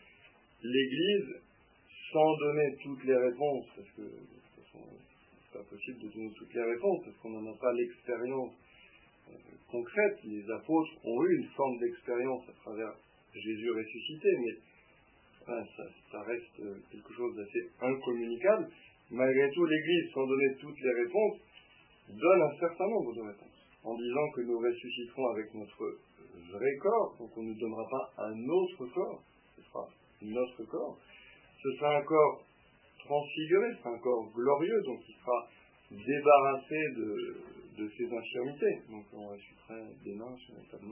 l'Église, sans donner toutes les réponses, parce que de toute façon, c'est pas possible de donner toutes les réponses, parce qu'on n'en a pas l'expérience euh, concrète. Les apôtres ont eu une forme d'expérience à travers Jésus ressuscité, mais ça, ça, reste quelque chose d'assez incommunicable. Malgré tout, l'Église, sans donner toutes les réponses, donne un certain nombre de réponses en disant que nous ressusciterons avec notre vrai corps, donc on ne donnera pas un autre corps, ce sera notre corps. Ce sera un corps transfiguré, ce sera un corps glorieux, donc il sera débarrassé de, de ses infirmités. Donc on ressuscitera des mains, si on pas de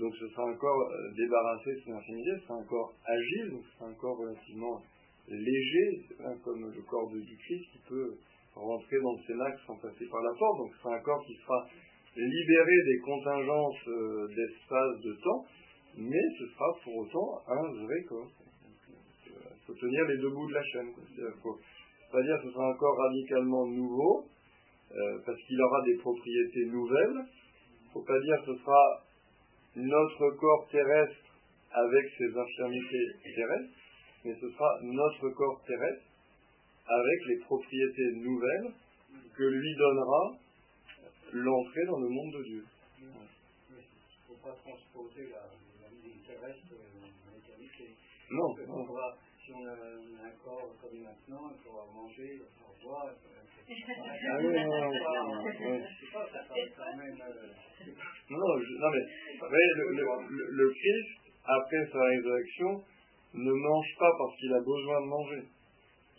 donc ce sera un corps débarrassé de ses infirmités, ce sera un corps agile, donc ce sera un corps relativement léger, comme le corps de, Christ qui peut rentrer dans le Cénacle sans passer par la porte. Donc c'est un corps qui sera libéré des contingences euh, d'espace, de temps, mais ce sera pour autant un vrai corps. Euh, faut tenir les deux bouts de la chaîne. Il ne faut pas dire que ce sera un corps radicalement nouveau, euh, parce qu'il aura des propriétés nouvelles. Il ne faut pas dire que ce sera notre corps terrestre avec ses infirmités terrestres, mais ce sera notre corps terrestre avec les propriétés nouvelles que lui donnera l'entrée dans le monde de Dieu. Il ne faut pas transporter la, vie terrestre en l'éternité. Non. Si on a un corps comme maintenant, il faudra manger, il faudra boire. Ah oui, non, non, non. Non, non, mais le, le, le Christ, après sa résurrection, ne mange pas parce qu'il a besoin de manger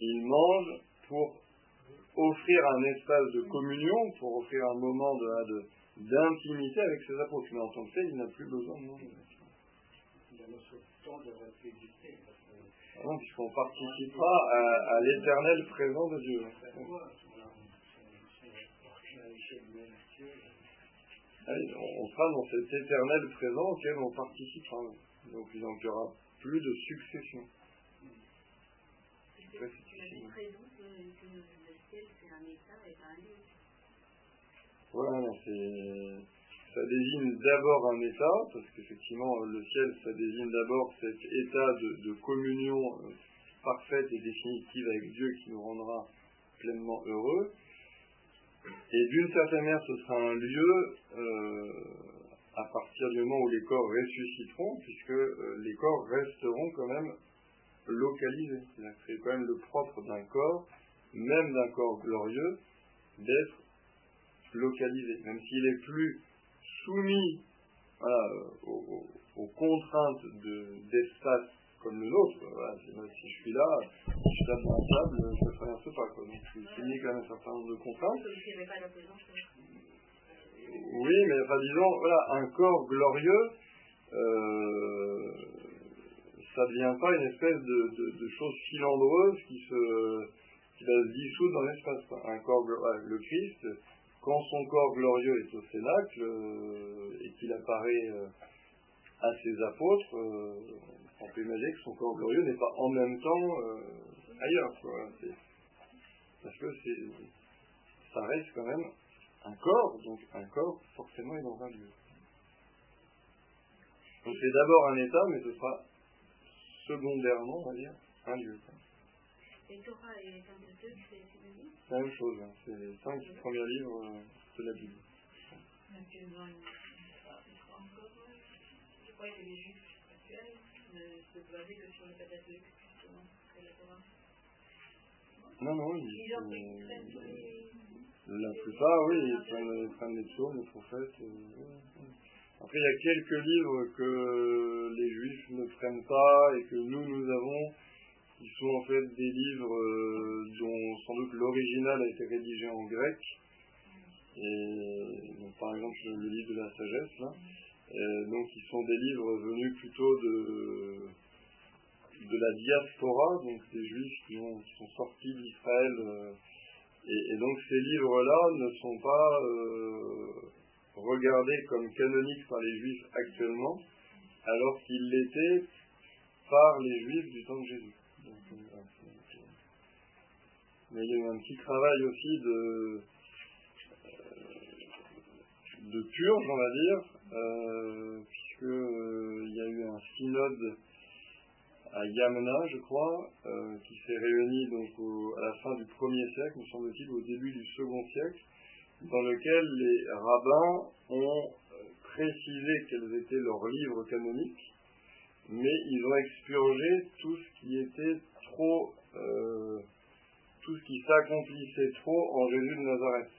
il mange pour offrir un espace de communion, pour offrir un moment de, d'intimité avec ses apôtres. Mais en tant que tel, il n'a plus besoin de manger. Il a notre temps de rapidité. Ah non, puisqu'on participera à, à l'éternel présent de Dieu. On sera dans cet éternel présent auquel on participera. Donc il n'y aura plus de succession. Voilà, ça désigne d'abord un état, parce qu'effectivement, le ciel, ça désigne d'abord cet état de, communion euh, parfaite et définitive avec Dieu qui nous rendra pleinement heureux. Et d'une certaine manière, ce sera un lieu euh, à partir du moment où les corps ressusciteront, puisque euh, les corps resteront quand même localisés. C'est quand même le propre d'un corps, même d'un corps glorieux, d'être localisé, même s'il est plus soumis aux, contraintes d'espace comme le nôtre. si je suis là, je tape dans la table, je ne traverse pas. Quoi. Donc je suis soumis quand même à un certain nombre de contraintes. Oui, mais enfin disons, voilà, un corps glorieux, euh, ça ne devient pas une espèce de, de, chose filandreuse qui se qui va se dissoudre dans l'espace. Un corps, le Christ, quand son corps glorieux est au Cénacle euh, et qu'il apparaît euh, à ses apôtres, on peut imaginer que son corps glorieux n'est pas en même temps ailleurs. Parce que ça reste quand même un corps, donc un corps forcément est dans un lieu. Donc c'est d'abord un état, mais ce sera secondairement, on va dire, un lieu. Et Torah et Pentateuque, c'est synonyme C'est la même chose, hein. c'est les cinq premiers livres euh, de la Bible. Je croyais que les juifs actuels ne se basaient que sur le Pentateuque, justement, que la Torah. Non, non, ils, ils ont la plupart, oui, ils prennent, les psaumes, les prophètes. Euh, Après, il y a quelques livres que les juifs ne prennent pas et que nous, nous avons, qui sont en fait des livres euh, dont sans doute l'original a été rédigé en grec. Et par exemple, le livre de la sagesse, là. donc, ils sont des livres venus plutôt de, de la diaspora, donc des juifs qui, ont, sont sortis d'Israël. Euh, et, donc ces livres-là ne sont pas euh, regardés comme canoniques par les juifs actuellement, alors qu'ils l'étaient par les juifs du temps de Jésus. Euh, mais il y a eu un petit travail aussi de, euh, purge, on va dire, puisqu'il y a eu un synode à Yamna, je crois, euh, qui s'est réuni donc à la fin du premier siècle, me semble-t-il, au début du second siècle, dans lequel les rabbins ont euh, précisé quels étaient leurs livres canoniques, mais ils ont expurgé tout ce qui était trop, euh, tout ce qui s'accomplissait trop en Jésus de Nazareth.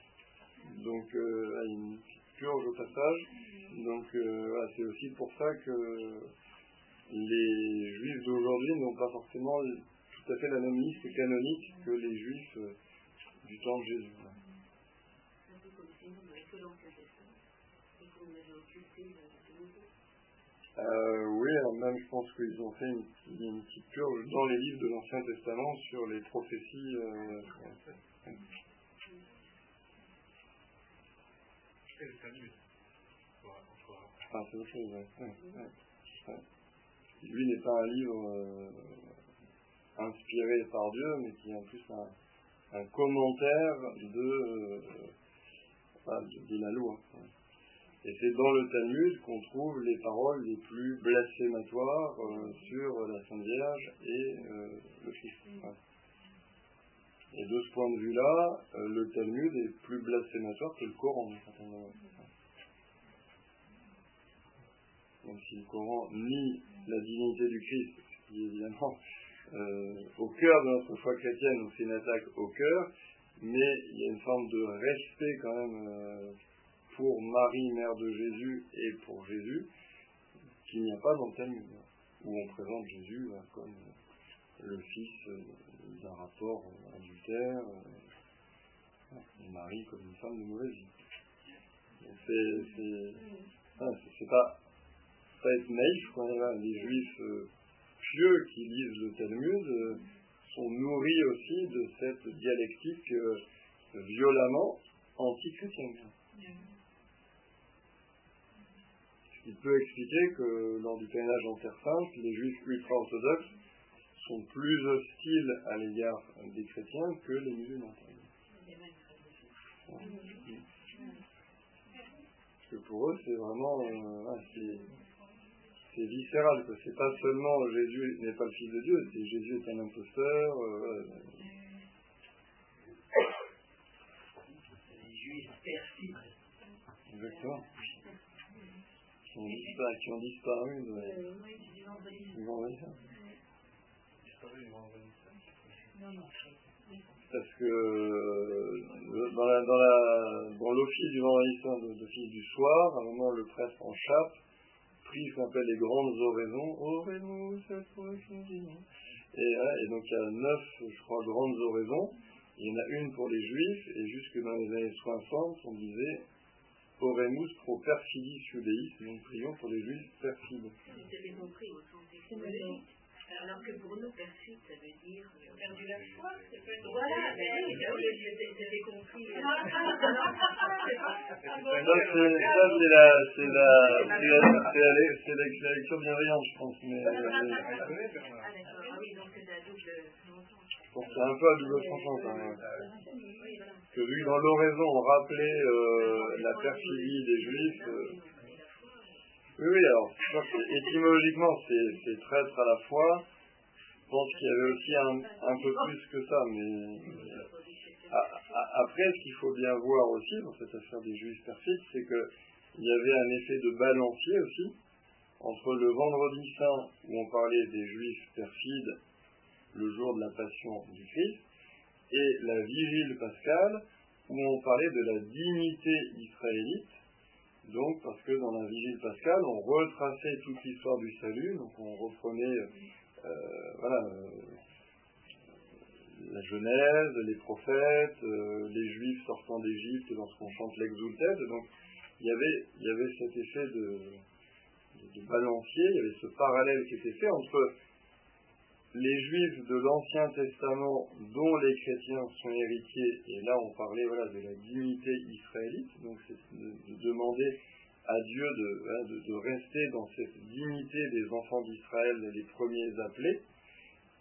Donc, euh, une purge au passage. Donc, c'est aussi pour ça que les juifs d'aujourd'hui n'ont pas forcément tout à fait la même liste canonique que les juifs euh, du temps de Jésus. Euh, oui, même je pense qu'ils ont fait une, petite purge dans les livres de l'Ancien Testament sur les prophéties. Euh, ah, c'est autre chose, ouais lui n'est pas un livre euh, inspiré par Dieu, mais qui est en plus un, commentaire euh, de, de, la loi. Et c'est dans le Talmud qu'on trouve les paroles les plus blasphématoires euh, sur la Sainte Vierge et le Christ. Et de ce point de vue-là, le Talmud est plus blasphématoire que le Coran. Même si le Coran nie la divinité du Christ, ce qui est évidemment euh, au cœur de notre foi chrétienne, donc c'est une attaque au cœur, mais il y a une forme de respect quand même euh, pour Marie, mère de Jésus, et pour Jésus, qu'il n'y a pas dans Talmud, où on présente Jésus comme le fils euh, d'un rapport adultère, et Marie comme une femme de mauvaise vie. C'est pas pas être naïf, quand les juifs euh, pieux qui lisent le Talmud euh, sont nourris aussi de cette dialectique euh, violemment anti-chrétienne. Ce qui peut expliquer que lors du pèlerinage en Terre Sainte, les juifs ultra-orthodoxes sont plus hostiles à l'égard des chrétiens que les musulmans. Parce que pour eux, c'est vraiment c'est viscéral. C'est pas seulement Jésus n'est pas le Fils de Dieu, c'est Jésus est un imposteur. Euh, les Juifs. Exactement. Qui ont disparu, qui ont disparu de, du vendredi saint. Parce que euh, dans la dans la dans l'office du vendredi saint de, du soir, à un moment le prêtre en chape prie ce qu'on appelle les grandes oraisons. Cette et donc il y a neuf, je crois, grandes oraisons. Il y en a une pour les juifs, et jusque dans les années 60, on disait Oremus pro perfidis judeis, donc prions pour les juifs perfides. J'avais compris au sens étymologique. Alors que pour nous, perfide, ça veut dire. Perdu la foi, c'est peut être. Voilà, oui, ben oui, j'avais compris. Donc c'est, ça c'est la, c'est la, c'est la, c'est la, c'est la- c'est la lecture bienveillante, je pense, mais euh, Ah d'accord, ah oui, donc c'est la double bon, c'est un peu à double tranchant quand même. Dans l'oraison on rappelait euh, la perfidie des juifs, euh, Oui, oui, alors, je pense que étymologiquement, c'est traître à la fois. Je pense qu'il y avait aussi un, un peu plus que ça, mais a- a- après, ce qu'il faut bien voir aussi dans cette affaire des juifs perfides, c'est que il y avait un effet de balancier aussi entre le vendredi saint où on parlait des juifs perfides le jour de la passion du Christ et la vigile pascale où on parlait de la dignité israélite donc, parce que dans la vigile pascale, on retraçait toute l'histoire du salut, donc on reprenait euh, euh, la Genèse, les prophètes, euh, les Juifs sortant d'Égypte lorsqu'on chante l'exultet. Donc, il y avait, il y avait cet effet de, de, de balancier, il y avait ce parallèle qui était fait entre les Juifs de l'Ancien Testament dont les chrétiens sont héritiers, et là on parlait voilà, de la dignité israélite, donc c'est de, de demander à Dieu de, voilà, de, de rester dans cette dignité des enfants d'Israël, les premiers appelés,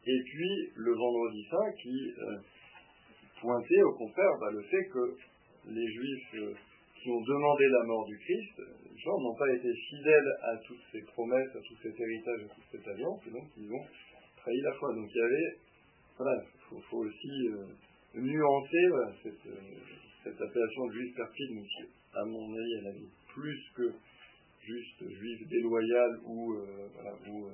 et puis le vendredi saint qui euh, pointait au contraire bah, le fait que les Juifs euh, qui ont demandé la mort du Christ, genre, n'ont pas été fidèles à toutes ces promesses, à tout cet héritage, à toute cette alliance, et donc ils ont trahi la foi. Donc il y avait, voilà, il faut, faut aussi euh, nuancer voilà, cette, euh, cette appellation de juif perfide, si, à mon avis, elle avait plus que juste juif déloyal ou, euh, voilà, ou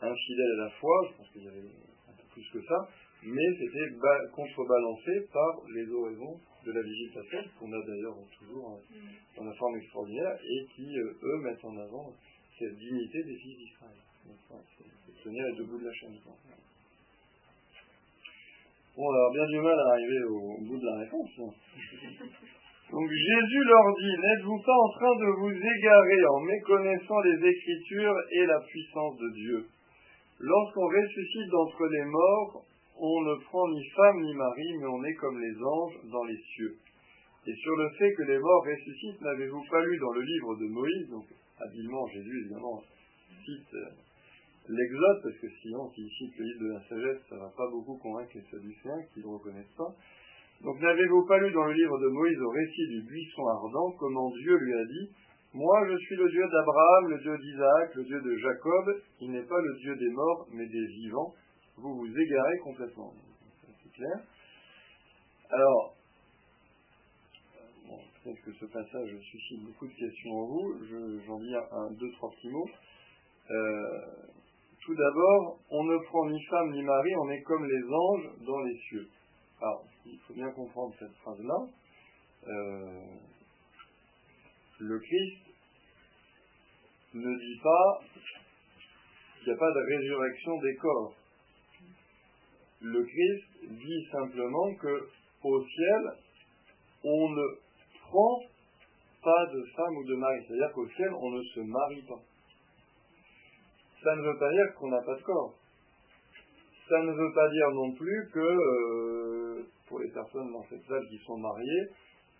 infidèle à la foi, je pense qu'il y avait un peu plus que ça, mais c'était ba- contrebalancé par les oraisons de la vigile qu'on a d'ailleurs toujours euh, dans la forme extraordinaire, et qui, eux, mettent en avant cette dignité des fils d'Israël. C'est tenir les deux bouts de la chaîne. quoi. Bon, alors bien du mal à arriver au, au bout de la réponse. hein. Donc Jésus leur dit, n'êtes-vous pas en train de vous égarer en méconnaissant les Écritures et la puissance de Dieu? Lorsqu'on ressuscite d'entre les morts, on ne prend ni femme ni mari, mais on est comme les anges dans les cieux. Et sur le fait que les morts ressuscitent, n'avez-vous pas lu dans le livre de Moïse, donc habilement Jésus évidemment cite euh, l'Exode, parce que sinon s'il cite le livre de la sagesse, ça va pas beaucoup convaincre les Sadducéens qui ne reconnaissent pas. Donc n'avez-vous pas lu dans le livre de Moïse au récit du buisson ardent comment Dieu lui a dit Moi je suis le Dieu d'Abraham, le Dieu d'Isaac, le Dieu de Jacob, il n'est pas le Dieu des morts, mais des vivants. Vous vous égarez complètement. C'est clair Alors, peut-être que ce passage suscite beaucoup de questions en vous. Je- J'en dis un, un, deux, trois petits mots. Euh, tout d'abord, on ne prend ni femme ni mari, on est comme les anges dans les cieux. Alors, il faut bien comprendre cette phrase-là. Euh, le Christ ne dit pas qu'il n'y a pas de résurrection des corps. Le Christ dit simplement que au ciel, on ne pas de femme ou de mari. C'est-à-dire qu'au ciel, on ne se marie pas. Ça ne veut pas dire qu'on n'a pas de corps. Ça ne veut pas dire non plus que, euh, pour les personnes dans cette salle qui sont mariées,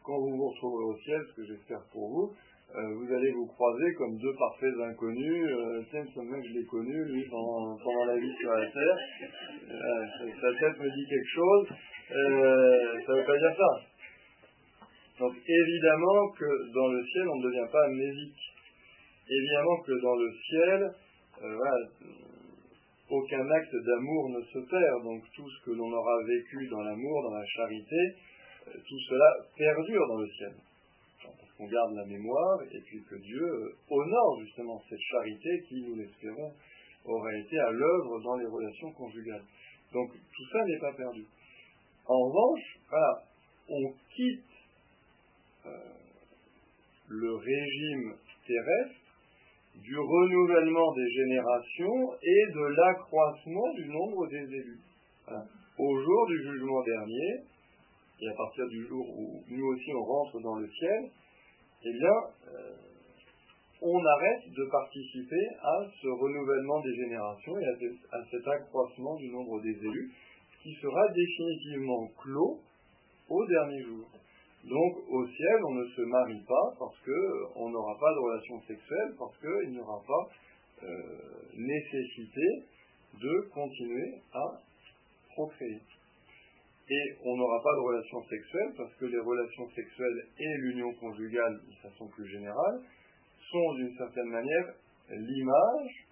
quand vous vous retrouverez au ciel, ce que j'espère pour vous, euh, vous allez vous croiser comme deux parfaits inconnus. Euh, tiens, ce je l'ai connu, lui, pendant, la vie sur la terre. Sa- tête me dit quelque chose. Ça ne veut pas dire ça. Donc évidemment que dans le ciel, on ne devient pas amnésique. Évidemment que dans le ciel, euh, aucun acte d'amour ne se perd. Donc tout ce que l'on aura vécu dans l'amour, dans la charité, euh, tout cela perdure dans le ciel. Qu'on garde la mémoire et puis que Dieu euh, honore justement cette charité qui, nous l'espérons, aura été à l'œuvre dans les relations conjugales. Donc tout ça n'est pas perdu. En revanche, voilà, on quitte le régime terrestre du renouvellement des générations et de l'accroissement du nombre des élus. Au jour du jugement dernier, et à partir du jour où nous aussi on rentre dans le ciel, eh bien, euh, on arrête de participer à ce renouvellement des générations et à, cet accroissement du nombre des élus, qui sera définitivement clos au dernier jour. Donc au ciel, on ne se marie pas parce qu'on n'aura pas de relation sexuelle, parce qu'il n'y aura pas euh, nécessité de continuer à procréer. Et on n'aura pas de relation sexuelle parce que les relations sexuelles et l'union conjugale, de façon plus générale, sont d'une certaine manière l'image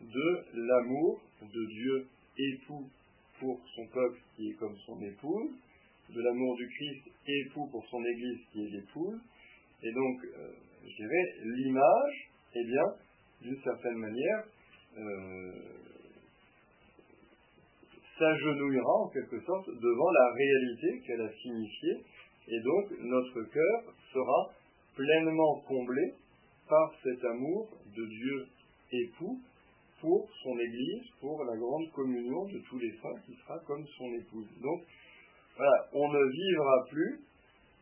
de l'amour de Dieu époux pour son peuple qui est comme son épouse, de l'amour du Christ époux pour son Église qui est l'épouse, et donc, euh, je dirais, l'image, eh bien, d'une certaine manière, euh, s'agenouillera en quelque sorte devant la réalité qu'elle a signifiée, et donc notre cœur sera pleinement comblé par cet amour de Dieu époux pour son Église, pour la grande communion de tous les saints qui sera comme son épouse. Donc, voilà, on ne vivra plus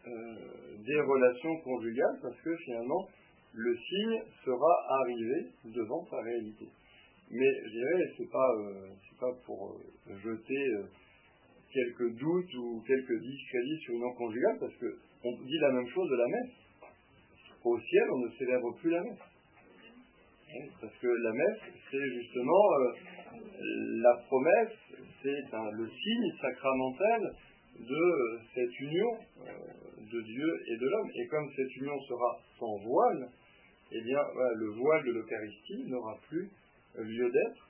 euh, des relations conjugales parce que finalement, le signe sera arrivé devant sa réalité. Mais je dirais, c'est pas, euh, pas pour euh, jeter quelques doutes ou quelques discrédits sur une conjugale conjugale, parce que on dit la même chose de la messe. Au ciel, on ne célèbre plus la messe. Parce que la messe, c'est justement la promesse, c'est le signe sacramentel de cette union de Dieu et de l'homme. Et comme cette union sera sans voile, eh bien, le voile de l'Eucharistie n'aura plus lieu d'être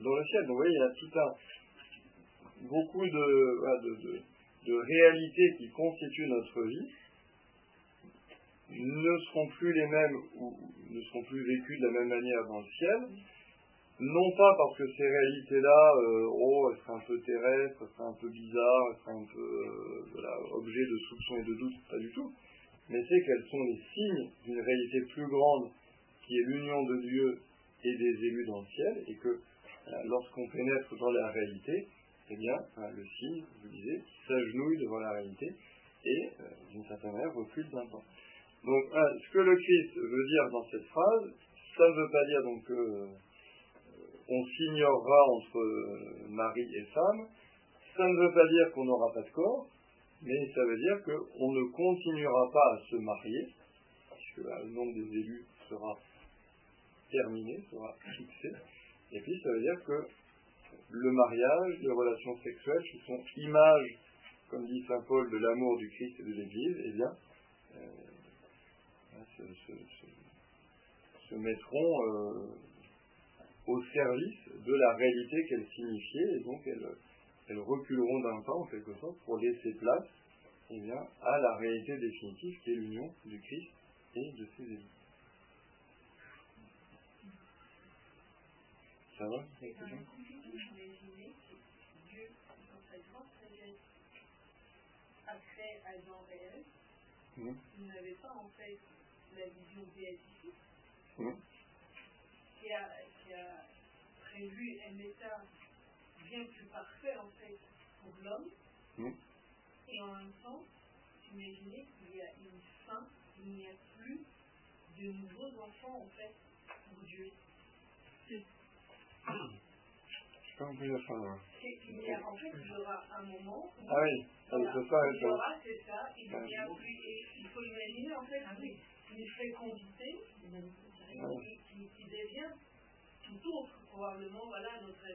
dans le ciel. Donc, vous voyez, il y a tout un, beaucoup de, de, réalités qui constituent notre vie ne seront plus les mêmes ou ne seront plus vécues de la même manière dans le ciel, non pas parce que ces réalités-là, euh, oh, elles seraient un peu terrestres, elles seraient un peu bizarres, elles seraient un peu euh, objet de soupçons et de doutes, pas du tout, mais c'est qu'elles sont les signes d'une réalité plus grande qui est l'union de Dieu et des élus dans le ciel, et que lorsqu'on pénètre dans la réalité, eh bien, le signe, vous disiez, s'agenouille devant la réalité et, euh, d'une certaine manière, recule d'un temps. Donc, ce que le Christ veut dire dans cette phrase, ça ne veut pas dire donc que on s'ignorera entre euh, mari et femme, ça ne veut pas dire qu'on n'aura pas de corps, mais ça veut dire qu'on ne continuera pas à se marier, puisque bah, le nombre des élus sera terminé, sera fixé, et puis ça veut dire que le mariage, les relations sexuelles, qui sont images, comme dit Saint Paul, de l'amour du Christ et de l'Église, eh bien, euh, se, mettront euh, au service de la réalité qu'elles signifiaient, et donc elles, reculeront d'un temps, en quelque sorte, pour laisser place eh bien, à la réalité définitive qui est l'union du Christ et de ses élus. Ça va? Adam et Ève. Mmh. Il n'avait pas en fait la vision béatifique. Mmh prévu un état bien plus parfait en fait pour l'homme. Mm. Et en même temps, imaginez qu'il y a une fin, il n'y a plus de nouveaux enfants en fait pour Dieu. Je pas compris la fin là. Il y a, en fait, il y aura un moment où ah oui, ça voilà, peut pas il y aura, c'est ça, il n'y a plus, et il faut imaginer en fait une fécondité qui, qui, devient tout autre, probablement, voilà, notre,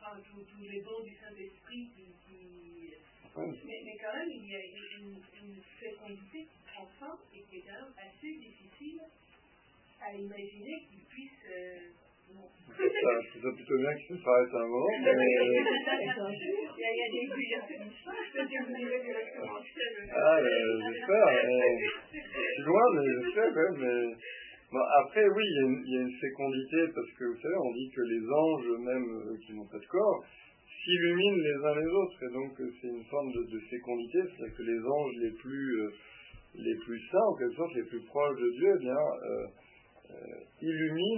enfin, tous les dons du Saint-Esprit qui, qui mais, mais, quand même, il y a une, une fécondité qui prend fin et qui est quand même assez difficile à imaginer qu'il puisse euh, Ça, je trouve ça plutôt bien qu'il s'arrête à un moment. Mais... Il y a, il y a des plusieurs Peut-être que vous direz directement Ah, euh, j'espère. Euh, je suis loin, mais j'espère quand même. Mais... Après, oui, il y, a une, il fécondité, parce que vous savez, on dit que les anges, même eux qui n'ont pas de corps, s'illuminent les uns les autres. Et donc, c'est une forme de, de fécondité, c'est-à-dire que les anges les plus, euh, les plus saints, en quelque sorte, les plus proches de Dieu, eh bien, euh, illuminent